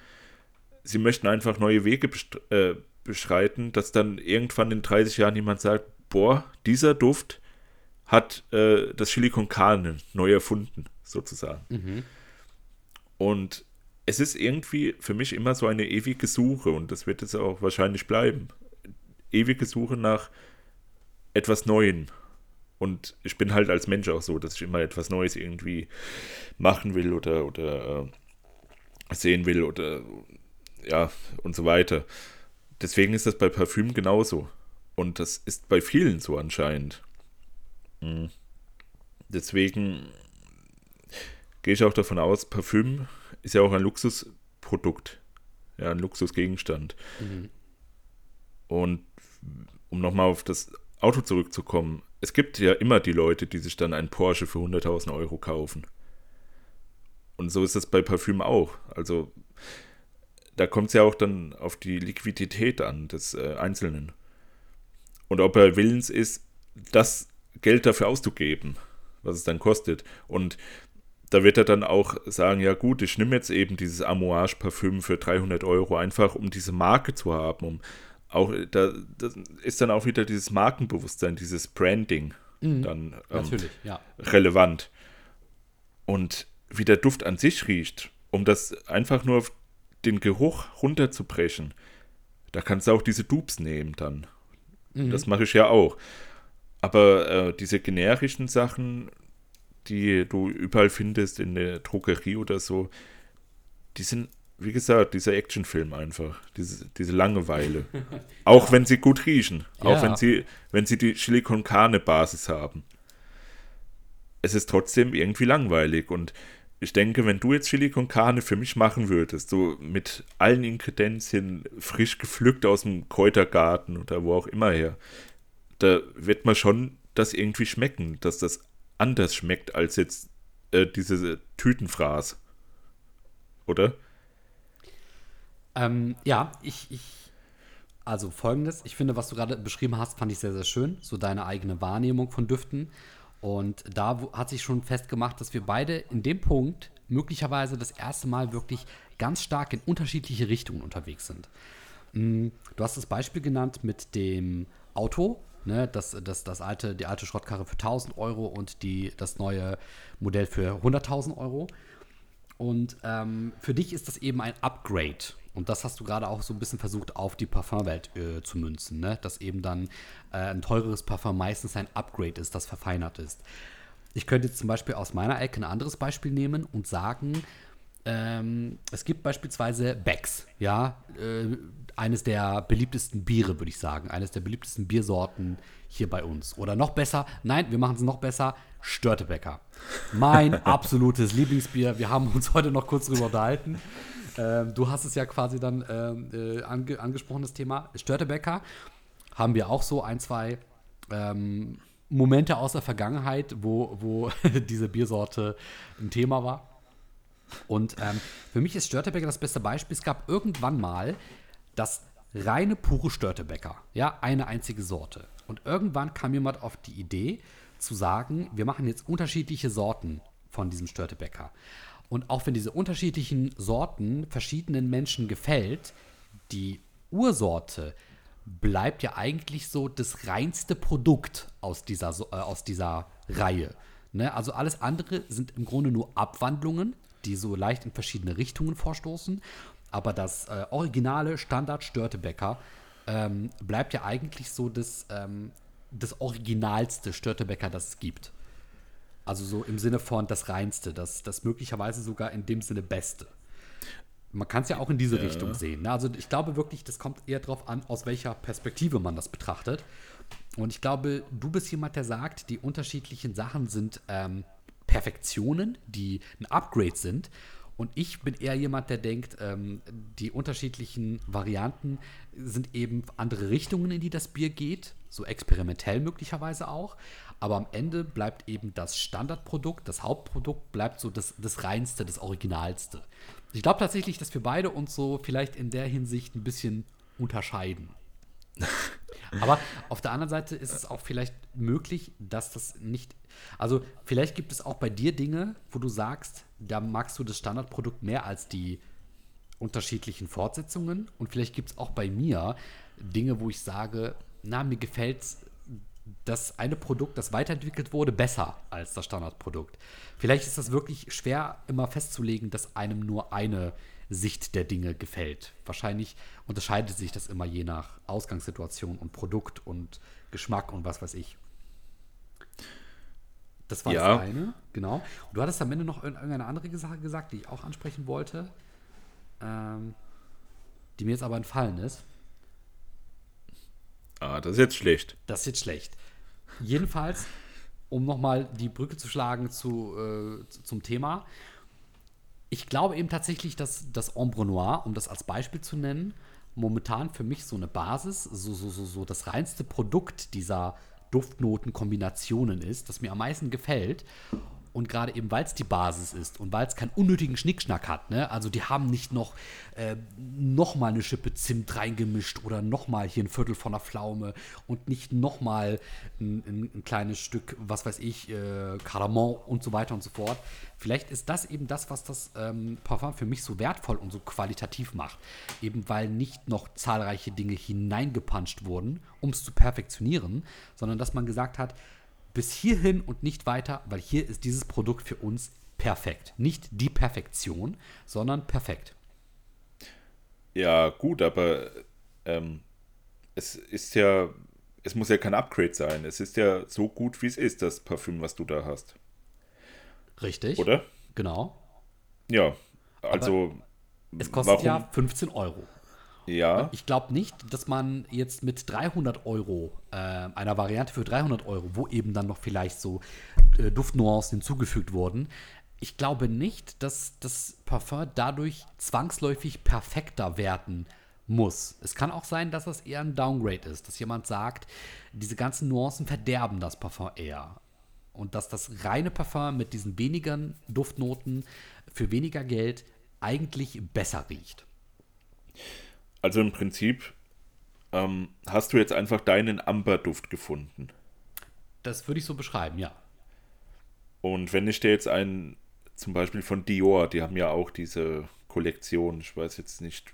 sie möchten einfach neue Wege äh, beschreiten, dass dann irgendwann in 30 Jahren jemand sagt, boah, dieser Duft hat äh, das Chili con Carne neu erfunden, sozusagen. Mhm. Und es ist irgendwie für mich immer so eine ewige Suche und das wird es auch wahrscheinlich bleiben. Ewige Suche nach etwas Neuem. Und ich bin halt als Mensch auch so, dass ich immer etwas Neues irgendwie machen will oder, oder äh, sehen will oder ja und so weiter. Deswegen ist das bei Parfüm genauso. Und das ist bei vielen so anscheinend. Mhm. Deswegen gehe ich auch davon aus, Parfüm ist ja auch ein Luxusprodukt, ja, ein Luxusgegenstand. Mhm. Und um nochmal auf das Auto zurückzukommen, es gibt ja immer die Leute, die sich dann einen Porsche für 100.000 Euro kaufen. Und so ist es bei Parfüm auch. Also da kommt es ja auch dann auf die Liquidität an des äh, Einzelnen. Und ob er willens ist, das Geld dafür auszugeben, was es dann kostet. Und da wird er dann auch sagen, ja gut, ich nehme jetzt eben dieses Amouage-Parfüm für 300 Euro einfach, um diese Marke zu haben, um auch, da ist dann auch wieder dieses Markenbewusstsein, dieses Branding mhm, dann ähm, ja. relevant. Und wie der Duft an sich riecht, um das einfach nur auf den Geruch runterzubrechen, da kannst du auch diese Dupes nehmen dann. Mhm. Das mache ich ja auch. Aber äh, diese generischen Sachen, die du überall findest in der Drogerie oder so, die sind, wie gesagt, dieser Actionfilm einfach. Diese, diese Langeweile. auch ja. wenn sie gut riechen. Ja. Auch wenn sie, wenn sie die Chili con Carne Basis haben. Es ist trotzdem irgendwie langweilig und ich denke, wenn du jetzt Chili con Carne für mich machen würdest, so mit allen Ingredienzien frisch gepflückt aus dem Kräutergarten oder wo auch immer her, da wird man schon das irgendwie schmecken, dass das anders schmeckt als jetzt äh, diese Tütenfraß. Oder? Ähm, ja, ich, ich, also folgendes, ich finde, was du gerade beschrieben hast, fand ich sehr, sehr schön. So deine eigene Wahrnehmung von Düften. Und da hat sich schon festgemacht, dass wir beide in dem Punkt möglicherweise das erste Mal wirklich ganz stark in unterschiedliche Richtungen unterwegs sind. Mm, du hast das Beispiel genannt mit dem Auto, Ne, das, das, das alte, die alte Schrottkarre für 1000 Euro und die, das neue Modell für 100.000 Euro. Und ähm, für dich ist das eben ein Upgrade. Und das hast du gerade auch so ein bisschen versucht, auf die Parfumwelt äh, zu münzen. Ne? Dass eben dann äh, ein teureres Parfum meistens ein Upgrade ist, das verfeinert ist. Ich könnte jetzt zum Beispiel aus meiner Ecke ein anderes Beispiel nehmen und sagen, ähm, es gibt beispielsweise Becks, ja, äh, eines der beliebtesten Biere, würde ich sagen, eines der beliebtesten Biersorten hier bei uns. Oder noch besser, nein, wir machen es noch besser, Störtebecker. Mein absolutes Lieblingsbier. Wir haben uns heute noch kurz drüber unterhalten. Ähm, du hast es ja quasi dann ähm, äh, ange angesprochen, das Thema Störtebecker haben wir auch so ein, zwei ähm, Momente aus der Vergangenheit, wo, wo diese Biersorte ein Thema war. Und ähm, für mich ist Störtebecker das beste Beispiel. Es gab irgendwann mal das reine pure Störtebecker. Ja, eine einzige Sorte. Und irgendwann kam jemand auf die Idee zu sagen, wir machen jetzt unterschiedliche Sorten von diesem Störtebecker. Und auch wenn diese unterschiedlichen Sorten verschiedenen Menschen gefällt, die Ursorte bleibt ja eigentlich so das reinste Produkt aus dieser, äh, aus dieser Reihe. Ne? Also alles andere sind im Grunde nur Abwandlungen, die so leicht in verschiedene Richtungen vorstoßen. Aber das äh, originale Standard Störtebecker ähm, bleibt ja eigentlich so das, ähm, das originalste Störtebecker, das es gibt. Also so im Sinne von das Reinste, das, das möglicherweise sogar in dem Sinne Beste. Man kann es ja auch in diese ja. Richtung sehen. Ne? Also ich glaube wirklich, das kommt eher darauf an, aus welcher Perspektive man das betrachtet. Und ich glaube, du bist jemand, der sagt, die unterschiedlichen Sachen sind ähm, Perfektionen, die ein Upgrade sind. Und ich bin eher jemand, der denkt, ähm, die unterschiedlichen Varianten sind eben andere Richtungen, in die das Bier geht, so experimentell möglicherweise auch. Aber am Ende bleibt eben das Standardprodukt, das Hauptprodukt, bleibt so das, das Reinste, das Originalste. Ich glaube tatsächlich, dass wir beide uns so vielleicht in der Hinsicht ein bisschen unterscheiden. Aber auf der anderen Seite ist es auch vielleicht möglich, dass das nicht. Also, vielleicht gibt es auch bei dir Dinge, wo du sagst, da magst du das Standardprodukt mehr als die unterschiedlichen Fortsetzungen. Und vielleicht gibt es auch bei mir Dinge, wo ich sage, na, mir gefällt es das eine Produkt, das weiterentwickelt wurde, besser als das Standardprodukt. Vielleicht ist das wirklich schwer immer festzulegen, dass einem nur eine Sicht der Dinge gefällt. Wahrscheinlich unterscheidet sich das immer je nach Ausgangssituation und Produkt und Geschmack und was weiß ich. Das war ja. das eine, genau. Und du hattest am Ende noch irgendeine andere Sache gesagt, die ich auch ansprechen wollte, ähm, die mir jetzt aber entfallen ist. Ah, das ist jetzt schlecht. Das ist jetzt schlecht. Jedenfalls, um nochmal die Brücke zu schlagen zu, äh, zum Thema. Ich glaube eben tatsächlich, dass das Ombre Noir, um das als Beispiel zu nennen, momentan für mich so eine Basis, so, so, so, so das reinste Produkt dieser Duftnotenkombinationen ist, das mir am meisten gefällt. Und gerade eben, weil es die Basis ist und weil es keinen unnötigen Schnickschnack hat, ne? Also die haben nicht noch, äh, noch mal eine Schippe Zimt reingemischt oder noch mal hier ein Viertel von der Pflaume und nicht noch mal ein, ein, ein kleines Stück, was weiß ich, äh, Kardamom und so weiter und so fort. Vielleicht ist das eben das, was das ähm, Parfum für mich so wertvoll und so qualitativ macht. Eben weil nicht noch zahlreiche Dinge hineingepanscht wurden, um es zu perfektionieren, sondern dass man gesagt hat, bis hierhin und nicht weiter, weil hier ist dieses Produkt für uns perfekt. Nicht die Perfektion, sondern perfekt. Ja, gut, aber ähm, es ist ja, es muss ja kein Upgrade sein. Es ist ja so gut, wie es ist, das Parfüm, was du da hast. Richtig. Oder? Genau. Ja, also. Aber es kostet warum? ja 15 Euro. Ja. Ich glaube nicht, dass man jetzt mit 300 Euro, äh, einer Variante für 300 Euro, wo eben dann noch vielleicht so äh, Duftnuancen hinzugefügt wurden, ich glaube nicht, dass das Parfum dadurch zwangsläufig perfekter werden muss. Es kann auch sein, dass das eher ein Downgrade ist, dass jemand sagt, diese ganzen Nuancen verderben das Parfum eher. Und dass das reine Parfum mit diesen wenigen Duftnoten für weniger Geld eigentlich besser riecht. Also im Prinzip ähm, hast du jetzt einfach deinen Amberduft gefunden. Das würde ich so beschreiben, ja. Und wenn ich dir jetzt einen, zum Beispiel von Dior, die haben ja auch diese Kollektion, ich weiß jetzt nicht,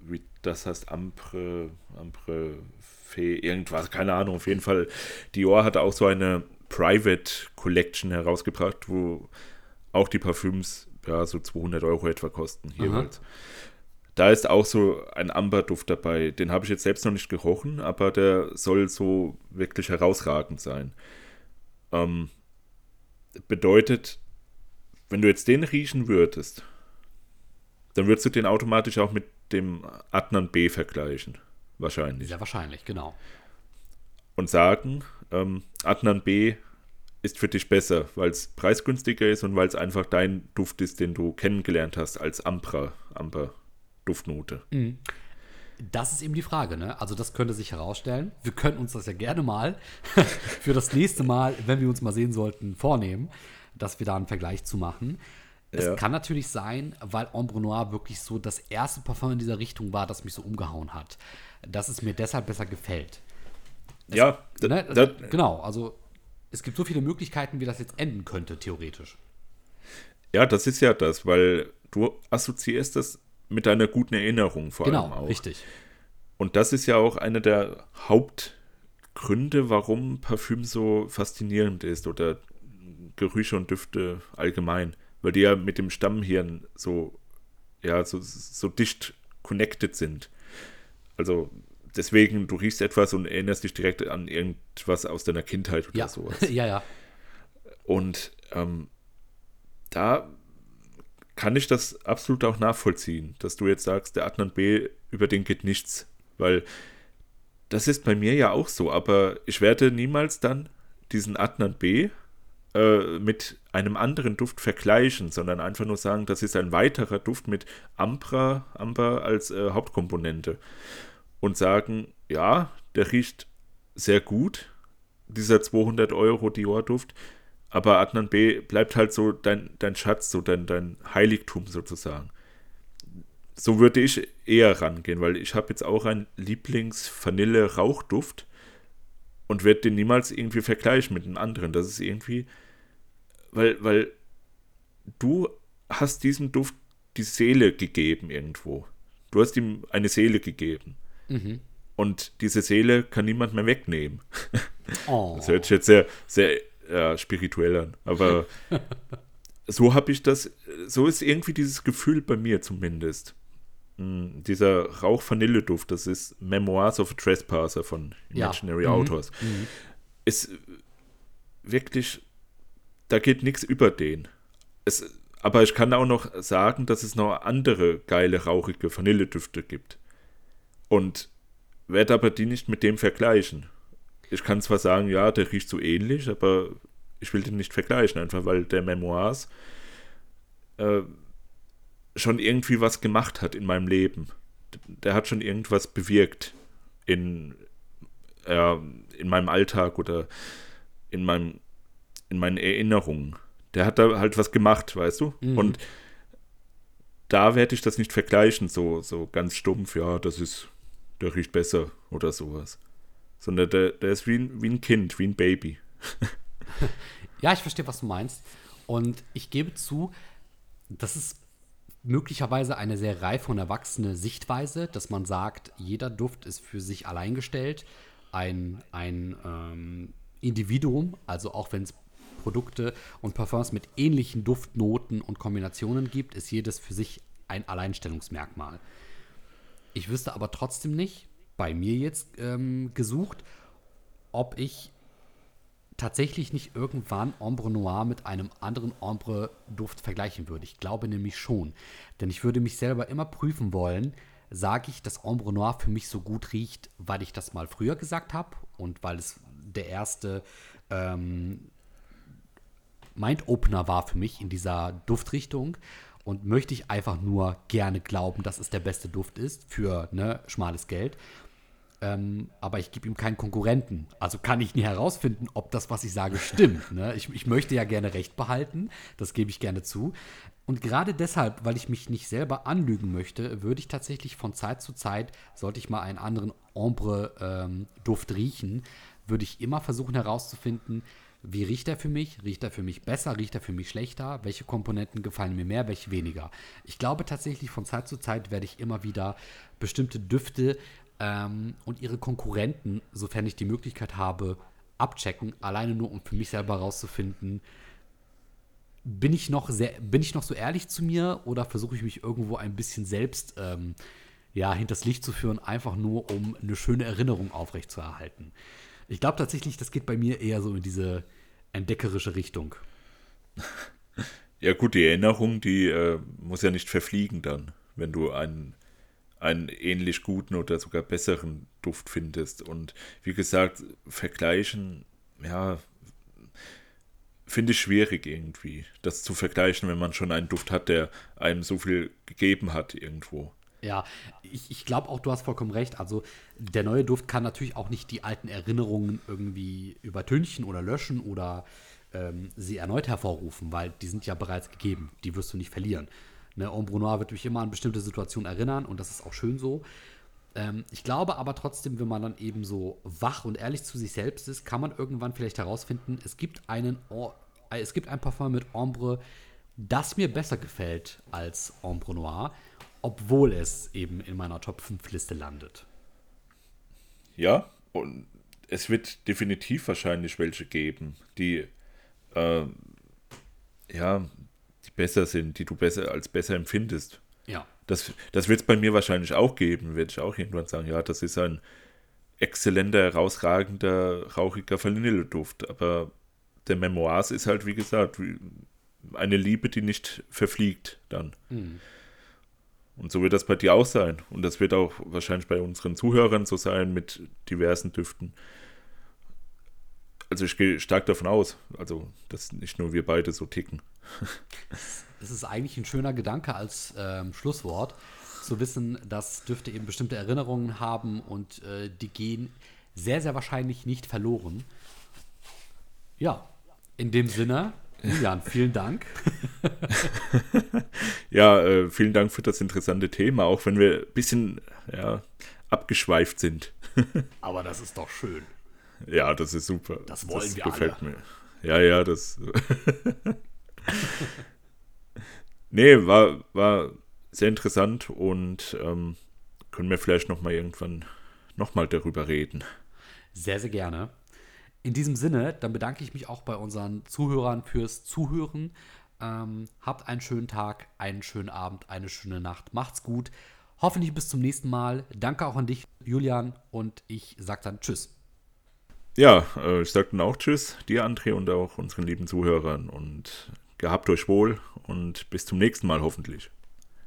wie das heißt, Ampre, Ampre Fee, irgendwas, keine Ahnung, auf jeden Fall. Dior hat auch so eine Private Collection herausgebracht, wo auch die Parfüms ja so 200 Euro etwa kosten jeweils. Aha. Da ist auch so ein Amberduft dabei. Den habe ich jetzt selbst noch nicht gerochen, aber der soll so wirklich herausragend sein. Ähm, bedeutet, wenn du jetzt den riechen würdest, dann würdest du den automatisch auch mit dem Adnan B vergleichen. Wahrscheinlich. Sehr wahrscheinlich, genau. Und sagen, ähm, Adnan B ist für dich besser, weil es preisgünstiger ist und weil es einfach dein Duft ist, den du kennengelernt hast als Ambra, Amber. Duftnote. Mhm. Das ist eben die Frage, ne? Also das könnte sich herausstellen. Wir können uns das ja gerne mal für das nächste Mal, wenn wir uns mal sehen sollten, vornehmen, dass wir da einen Vergleich zu machen. Es Ja. kann natürlich sein, weil Ombre Noir wirklich so das erste Parfum in dieser Richtung war, das mich so umgehauen hat, dass es mir deshalb besser gefällt. ja, da, Ne? da, genau, also es gibt so viele Möglichkeiten, wie das jetzt enden könnte, theoretisch. ja, das ist ja das, weil du assoziierst das mit deiner guten Erinnerung vor allem Genau, auch. richtig. Und das ist ja auch einer der Hauptgründe, warum Parfüm so faszinierend ist oder Gerüche und Düfte allgemein, weil die ja mit dem Stammhirn so, ja, so, so dicht connected sind. Also deswegen, du riechst etwas und erinnerst dich direkt an irgendwas aus deiner Kindheit oder Ja, sowas. ja, ja. Und ähm, da kann ich das absolut auch nachvollziehen, dass du jetzt sagst, der Adnan B, über den geht nichts. Weil das ist bei mir ja auch so, aber ich werde niemals dann diesen Adnan B äh, mit einem anderen Duft vergleichen, sondern einfach nur sagen, das ist ein weiterer Duft mit Ambra, Amber als äh, Hauptkomponente. Und sagen, ja, der riecht sehr gut, dieser 200 Euro Dior-Duft, aber Adnan B bleibt halt so dein, dein Schatz, so dein, dein Heiligtum sozusagen. So würde ich eher rangehen, weil ich habe jetzt auch einen Lieblings-Vanille-Rauchduft und werde den niemals irgendwie vergleichen mit einem anderen. Das ist irgendwie, weil, weil du hast diesem Duft die Seele gegeben irgendwo. Du hast ihm eine Seele gegeben. Mhm. Und diese Seele kann niemand mehr wegnehmen. Oh. Das hört sich jetzt sehr, sehr ja, spirituell an. Aber so habe ich das, so ist irgendwie dieses Gefühl bei mir zumindest. Mm, Dieser Rauch-Vanille-Duft, das ist Memoirs of a Trespasser von Ja. Imaginary Mhm. Authors. Ist wirklich, da geht nichts über den. Es, aber ich kann auch noch sagen, dass es noch andere geile, rauchige Vanilledüfte gibt. Und werde aber die nicht mit dem vergleichen. Ich kann zwar sagen, ja, der riecht so ähnlich, aber ich will den nicht vergleichen, einfach weil der Memoirs äh, schon irgendwie was gemacht hat in meinem Leben. Der hat schon irgendwas bewirkt in, äh, in meinem Alltag oder in, meinem, in meinen Erinnerungen. Der hat da halt was gemacht, weißt du? Mhm. Und da werde ich das nicht vergleichen, so, so ganz stumpf, ja, das ist, der riecht besser oder sowas. Sondern der, der ist wie ein, wie ein Kind, wie ein Baby. Ja, ich verstehe, was du meinst. Und ich gebe zu, das ist möglicherweise eine sehr reife und erwachsene Sichtweise, dass man sagt, jeder Duft ist für sich allein gestellt, ein, ein ähm, Individuum, also auch wenn es Produkte und Parfums mit ähnlichen Duftnoten und Kombinationen gibt, ist jedes für sich ein Alleinstellungsmerkmal. Ich wüsste aber trotzdem nicht, bei mir jetzt ähm, gesucht, ob ich tatsächlich nicht irgendwann Ombre Noir mit einem anderen Ombre-Duft vergleichen würde. Ich glaube nämlich schon. Denn ich würde mich selber immer prüfen wollen, sage ich, dass Ombre Noir für mich so gut riecht, weil ich das mal früher gesagt habe und weil es der erste ähm, Mind-Opener war für mich in dieser Duftrichtung. Und möchte ich einfach nur gerne glauben, dass es der beste Duft ist für ne, schmales Geld. Ähm, aber ich gebe ihm keinen Konkurrenten. Also kann ich nie herausfinden, ob das, was ich sage, stimmt. Ne? Ich, ich möchte ja gerne Recht behalten, das gebe ich gerne zu. Und gerade deshalb, weil ich mich nicht selber anlügen möchte, würde ich tatsächlich von Zeit zu Zeit, sollte ich mal einen anderen Ombre-Duft riechen, würde ich immer versuchen herauszufinden, wie riecht er für mich? Riecht er für mich besser? Riecht er für mich schlechter? Welche Komponenten gefallen mir mehr? Welche weniger? Ich glaube tatsächlich, von Zeit zu Zeit werde ich immer wieder bestimmte Düfte ähm, und ihre Konkurrenten, sofern ich die Möglichkeit habe, abchecken, alleine nur um für mich selber herauszufinden, bin ich noch sehr, bin ich noch so ehrlich zu mir oder versuche ich mich irgendwo ein bisschen selbst ähm, ja, hinters Licht zu führen, einfach nur um eine schöne Erinnerung aufrechtzuerhalten. Ich glaube tatsächlich, das geht bei mir eher so in diese entdeckerische Richtung. Ja, gut, die Erinnerung, die äh, muss ja nicht verfliegen dann, wenn du einen, einen ähnlich guten oder sogar besseren Duft findest. Und wie gesagt, vergleichen, ja, finde ich schwierig irgendwie, das zu vergleichen, wenn man schon einen Duft hat, der einem so viel gegeben hat irgendwo. Ja, ich, ich glaube auch, du hast vollkommen recht. Also der neue Duft kann natürlich auch nicht die alten Erinnerungen irgendwie übertünchen oder löschen oder ähm, sie erneut hervorrufen, weil die sind ja bereits gegeben. Die wirst du nicht verlieren. Ne, Ombre Noir wird mich immer an bestimmte Situationen erinnern und das ist auch schön so. Ähm, ich glaube aber trotzdem, wenn man dann eben so wach und ehrlich zu sich selbst ist, kann man irgendwann vielleicht herausfinden, es gibt einen, äh, es gibt ein Parfum mit Ombre, das mir besser gefällt als Ombre Noir, obwohl es eben in meiner Top 5 Liste landet. Ja, und es wird definitiv wahrscheinlich welche geben, die äh, ja, besser sind, die du besser als besser empfindest. Ja. Das, das wird es bei mir wahrscheinlich auch geben, werde ich auch irgendwann sagen, ja, das ist ein exzellenter, herausragender, rauchiger Vanilleduft. Aber der Memoirs ist halt, wie gesagt, eine Liebe, die nicht verfliegt dann. Mhm. Und so wird das bei dir auch sein. Und das wird auch wahrscheinlich bei unseren Zuhörern so sein mit diversen Düften. Also ich gehe stark davon aus, also dass nicht nur wir beide so ticken. Es ist eigentlich ein schöner Gedanke als ähm, Schlusswort, zu wissen, dass Düfte eben bestimmte Erinnerungen haben und äh, die gehen sehr, sehr wahrscheinlich nicht verloren. Ja, in dem Sinne, Julian, vielen Dank. ja, äh, vielen Dank für das interessante Thema, auch wenn wir ein bisschen ja, abgeschweift sind. Aber das ist doch schön. Ja, das ist super. Das wollen das wir gefällt alle. mir. Ja, ja, das. nee, war, war sehr interessant und ähm, können wir vielleicht noch mal irgendwann noch mal darüber reden. Sehr, sehr gerne. In diesem Sinne, dann bedanke ich mich auch bei unseren Zuhörern fürs Zuhören. Ähm, habt einen schönen Tag, einen schönen Abend, eine schöne Nacht. Macht's gut. Hoffentlich bis zum nächsten Mal. Danke auch an dich, Julian. Und ich sage dann Tschüss. Ja, äh, ich sage dann auch Tschüss, dir, André, und auch unseren lieben Zuhörern. Und gehabt euch wohl und bis zum nächsten Mal hoffentlich.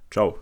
Ciao.